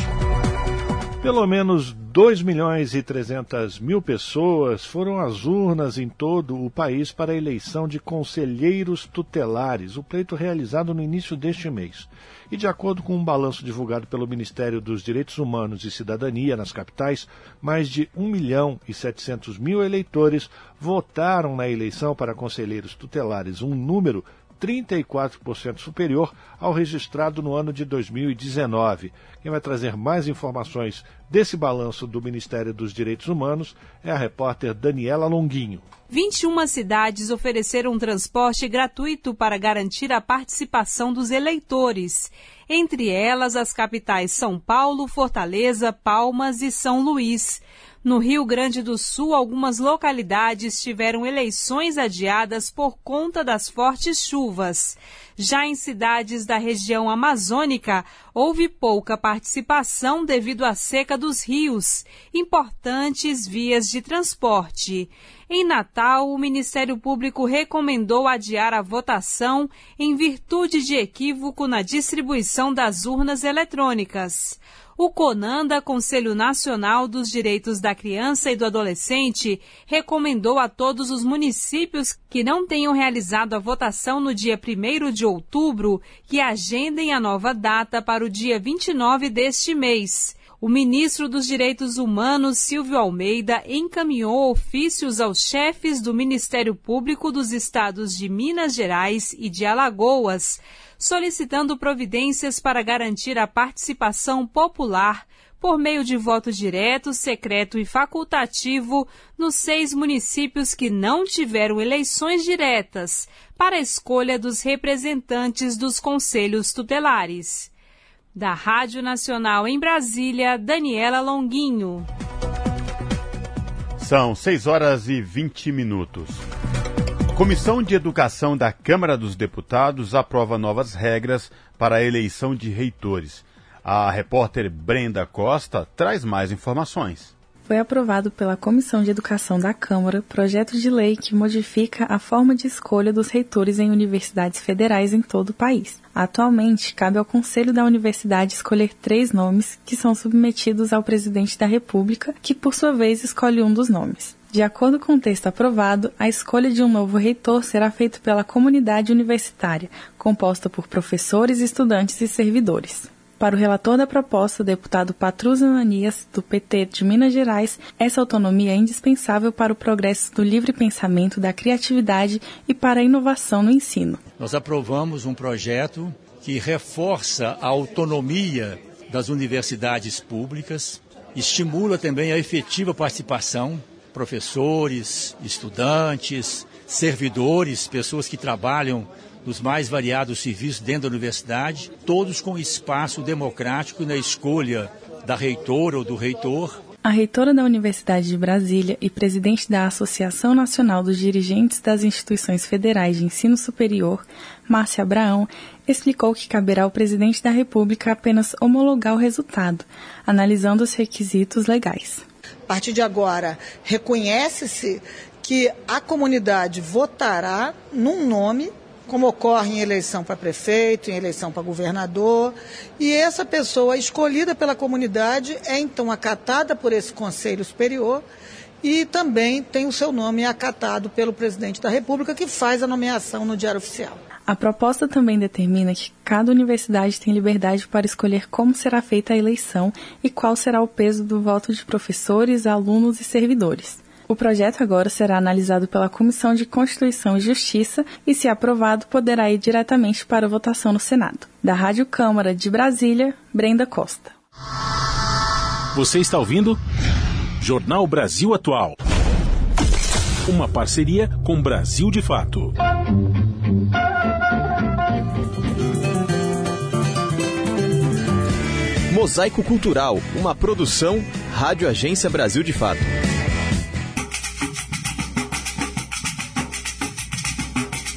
Pelo menos 2 milhões e 300 mil pessoas foram às urnas em todo o país para a eleição de conselheiros tutelares, o pleito realizado no início deste mês. E de acordo com um balanço divulgado pelo Ministério dos Direitos Humanos e Cidadania nas capitais, mais de 1 milhão e 700 mil eleitores votaram na eleição para conselheiros tutelares, um número 34% superior ao registrado no ano de 2019. Quem vai trazer mais informações desse balanço do Ministério dos Direitos Humanos é a repórter Daniela Longuinho. 21 cidades ofereceram transporte gratuito para garantir a participação dos eleitores. Entre elas, as capitais São Paulo, Fortaleza, Palmas e São Luís. No Rio Grande do Sul, algumas localidades tiveram eleições adiadas por conta das fortes chuvas. Já em cidades da região amazônica, houve pouca participação devido à seca dos rios, importantes vias de transporte. Em Natal, o Ministério Público recomendou adiar a votação em virtude de equívoco na distribuição das urnas eletrônicas. O CONANDA, Conselho Nacional dos Direitos da Criança e do Adolescente, recomendou a todos os municípios que não tenham realizado a votação no dia 1 de outubro que agendem a nova data para o dia 29 deste mês. O ministro dos Direitos Humanos, Silvio Almeida, encaminhou ofícios aos chefes do Ministério Público dos estados de Minas Gerais e de Alagoas solicitando providências para garantir a participação popular por meio de voto direto, secreto e facultativo nos seis municípios que não tiveram eleições diretas para a escolha dos representantes dos conselhos tutelares. Da Rádio Nacional em Brasília, Daniela Longuinho. São 6 horas e 20 minutos. Comissão de Educação da Câmara dos Deputados aprova novas regras para a eleição de reitores. A repórter Brenda Costa traz mais informações. Foi aprovado pela Comissão de Educação da Câmara projeto de lei que modifica a forma de escolha dos reitores em universidades federais em todo o país. Atualmente, cabe ao Conselho da Universidade escolher três nomes que são submetidos ao presidente da República, que por sua vez escolhe um dos nomes. De acordo com o texto aprovado, a escolha de um novo reitor será feita pela comunidade universitária, composta por professores, estudantes e servidores. Para o relator da proposta, o deputado Patrus Ananias, do PT de Minas Gerais, essa autonomia é indispensável para o progresso do livre pensamento, da criatividade e para a inovação no ensino. Nós aprovamos um projeto que reforça a autonomia das universidades públicas, estimula também a efetiva participação professores, estudantes, servidores, pessoas que trabalham nos mais variados serviços dentro da universidade, todos com espaço democrático na escolha da reitora ou do reitor. A reitora da Universidade de Brasília e presidente da Associação Nacional dos Dirigentes das Instituições Federais de Ensino Superior, Márcia Abraão, explicou que caberá ao presidente da República apenas homologar o resultado, analisando os requisitos legais. A partir de agora, reconhece-se que a comunidade votará num nome, como ocorre em eleição para prefeito, em eleição para governador, e essa pessoa escolhida pela comunidade é então acatada por esse Conselho Superior e também tem o seu nome acatado pelo presidente da República, que faz a nomeação no Diário Oficial. A proposta também determina que cada universidade tem liberdade para escolher como será feita a eleição e qual será o peso do voto de professores, alunos e servidores. O projeto agora será analisado pela Comissão de Constituição e Justiça e, se aprovado, poderá ir diretamente para votação no Senado. Da Rádio Câmara de Brasília, Brenda Costa. Você está ouvindo? Jornal Brasil Atual. Uma parceria com Brasil de Fato. Mosaico Cultural, uma produção Rádio Agência Brasil de Fato.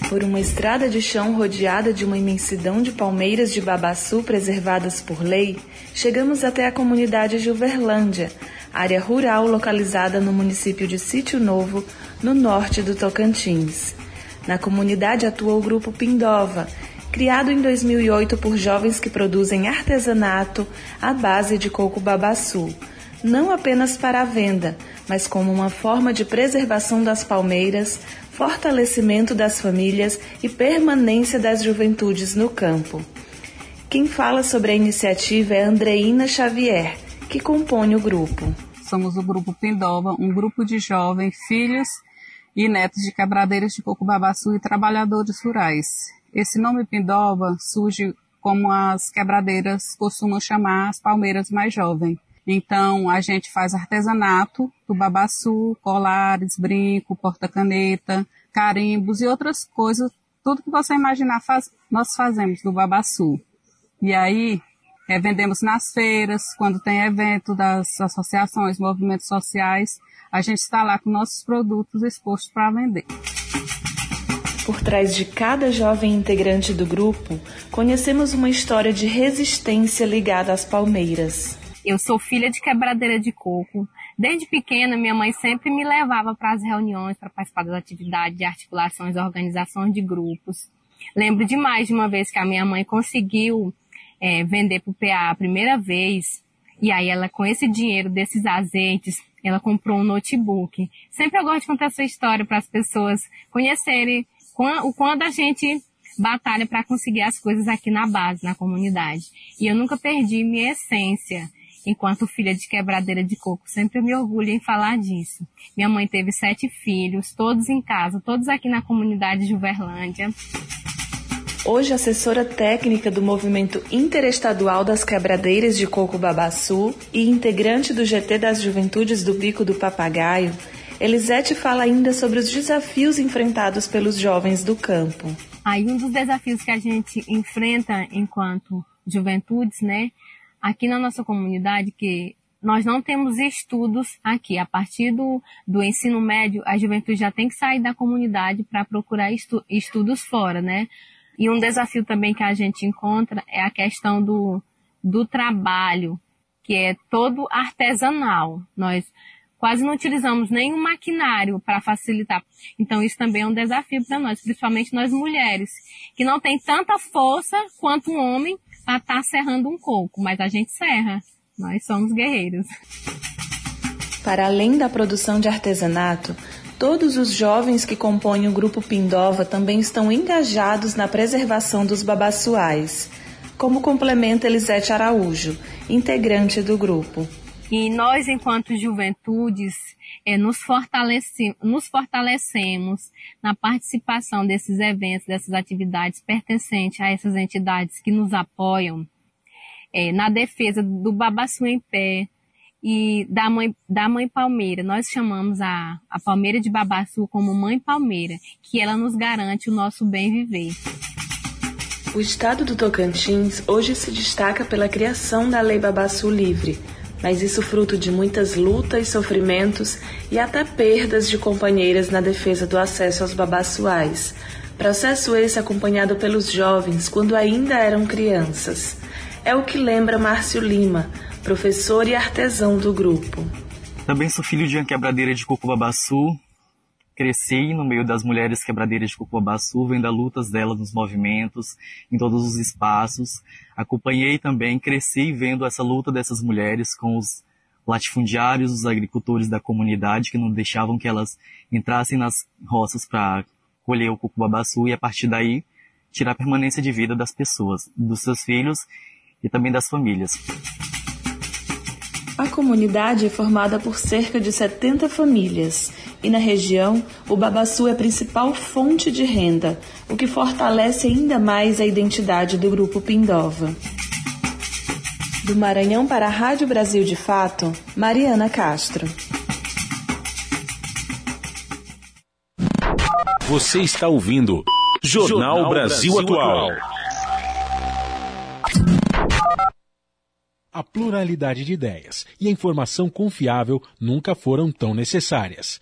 Por uma estrada de chão rodeada de uma imensidão de palmeiras de babaçu preservadas por lei, chegamos até a comunidade Gilverlândia, área rural localizada no município de Sítio Novo, no norte do Tocantins. Na comunidade atua o grupo Pindova, criado em 2008 por jovens que produzem artesanato à base de coco babaçu. não apenas para a venda, mas como uma forma de preservação das palmeiras, fortalecimento das famílias e permanência das juventudes no campo. Quem fala sobre a iniciativa é Andreina Xavier, que compõe o grupo. Somos o Grupo Pindova, um grupo de jovens, filhos e netos de quebradeiras de coco babaçu e trabalhadores rurais. Esse nome Pindova surge como as quebradeiras costumam chamar as palmeiras mais jovens. Então, a gente faz artesanato do babaçu, colares, brinco, porta-caneta, carimbos e outras coisas. Tudo que você imaginar, faz, nós fazemos do babaçu. E aí, é, vendemos nas feiras, quando tem evento das associações, movimentos sociais, a gente está lá com nossos produtos expostos para vender. Por trás de cada jovem integrante do grupo, conhecemos uma história de resistência ligada às palmeiras. Eu sou filha de quebradeira de coco. Desde pequena, minha mãe sempre me levava para as reuniões para participar das atividades de articulações, organizações de grupos. Lembro demais de uma vez que a minha mãe conseguiu é, vender para o PA a primeira vez, e aí ela, com esse dinheiro desses azeites, ela comprou um notebook. Sempre eu gosto de contar essa história para as pessoas conhecerem o quando a gente batalha para conseguir as coisas aqui na base, na comunidade. E eu nunca perdi minha essência enquanto filha de quebradeira de coco. Sempre me orgulho em falar disso. Minha mãe teve sete filhos, todos em casa, todos aqui na comunidade de Uberlândia. Hoje assessora técnica do Movimento Interestadual das Quebradeiras de Coco Babaçu e integrante do GT das Juventudes do Bico do Papagaio, Elisete fala ainda sobre os desafios enfrentados pelos jovens do campo. Aí um dos desafios que a gente enfrenta enquanto juventudes, né, aqui na nossa comunidade, que nós não temos estudos aqui. A partir do, do ensino médio, a juventude já tem que sair da comunidade para procurar estu, estudos fora, né? E um desafio também que a gente encontra é a questão do, do trabalho, que é todo artesanal. Nós quase não utilizamos nenhum maquinário para facilitar. Então isso também é um desafio para nós, principalmente nós mulheres, que não tem tanta força quanto um homem para estar tá serrando um coco, mas a gente serra. Nós somos guerreiros. Para além da produção de artesanato, Todos os jovens que compõem o grupo Pindova também estão engajados na preservação dos babaçuais, como complementa Elisete Araújo, integrante do grupo. E nós, enquanto juventudes, é, nos, fortalece, nos fortalecemos na participação desses eventos, dessas atividades pertencentes a essas entidades que nos apoiam, é, na defesa do babaçu em pé, e da mãe, da mãe palmeira. Nós chamamos a, a palmeira de Babaçu como mãe palmeira, que ela nos garante o nosso bem viver. O estado do Tocantins hoje se destaca pela criação da Lei Babaçu Livre, mas isso fruto de muitas lutas, sofrimentos e até perdas de companheiras na defesa do acesso aos babaçuais. Processo esse acompanhado pelos jovens quando ainda eram crianças. É o que lembra Márcio Lima, professor e artesão do grupo. Também sou filho de uma quebradeira de Cucubabaçu. Cresci no meio das mulheres quebradeiras de Cucubabaçu, vendo as lutas delas nos movimentos, em todos os espaços. Acompanhei também, cresci vendo essa luta dessas mulheres com os latifundiários, os agricultores da comunidade que não deixavam que elas entrassem nas roças para colher o cucubabaçu e a partir daí tirar a permanência de vida das pessoas, dos seus filhos e também das famílias. A comunidade é formada por cerca de 70 famílias e na região o babaçu é a principal fonte de renda, o que fortalece ainda mais a identidade do grupo Pindova. Do Maranhão para a Rádio Brasil de Fato, Mariana Castro. Você está ouvindo Jornal, Jornal Brasil, Brasil Atual. Atual. A pluralidade de ideias e a informação confiável nunca foram tão necessárias.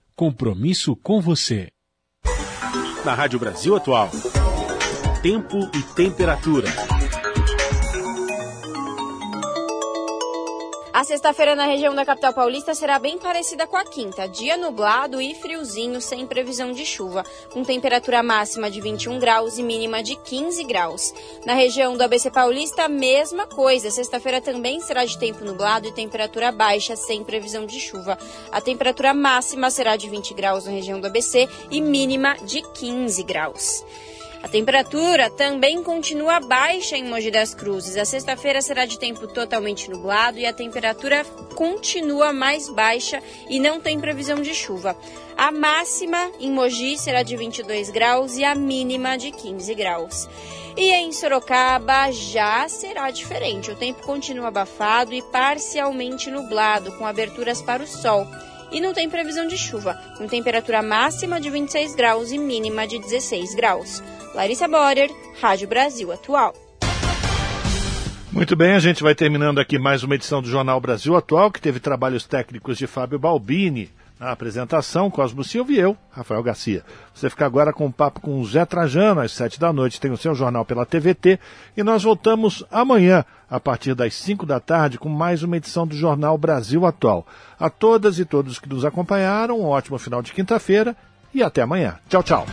Compromisso com você. Na Rádio Brasil Atual. Tempo e temperatura. A sexta-feira na região da capital paulista será bem parecida com a quinta. Dia nublado e friozinho, sem previsão de chuva, com temperatura máxima de 21 graus e mínima de 15 graus. Na região do ABC Paulista, mesma coisa. Sexta-feira também será de tempo nublado e temperatura baixa, sem previsão de chuva. A temperatura máxima será de 20 graus na região do ABC e mínima de 15 graus. A temperatura também continua baixa em Mogi das Cruzes. A sexta-feira será de tempo totalmente nublado e a temperatura continua mais baixa e não tem previsão de chuva. A máxima em Mogi será de 22 graus e a mínima de 15 graus. E em Sorocaba já será diferente. O tempo continua abafado e parcialmente nublado, com aberturas para o sol. E não tem previsão de chuva, com temperatura máxima de 26 graus e mínima de 16 graus. Larissa Borer, Rádio Brasil Atual. Muito bem, a gente vai terminando aqui mais uma edição do Jornal Brasil Atual, que teve trabalhos técnicos de Fábio Balbini. Na apresentação, Cosmo Silva e eu, Rafael Garcia. Você fica agora com um papo com o Zé Trajano, às sete da noite, tem o seu jornal pela TVT. E nós voltamos amanhã, a partir das cinco da tarde, com mais uma edição do Jornal Brasil Atual. A todas e todos que nos acompanharam, um ótimo final de quinta-feira e até amanhã. Tchau, tchau.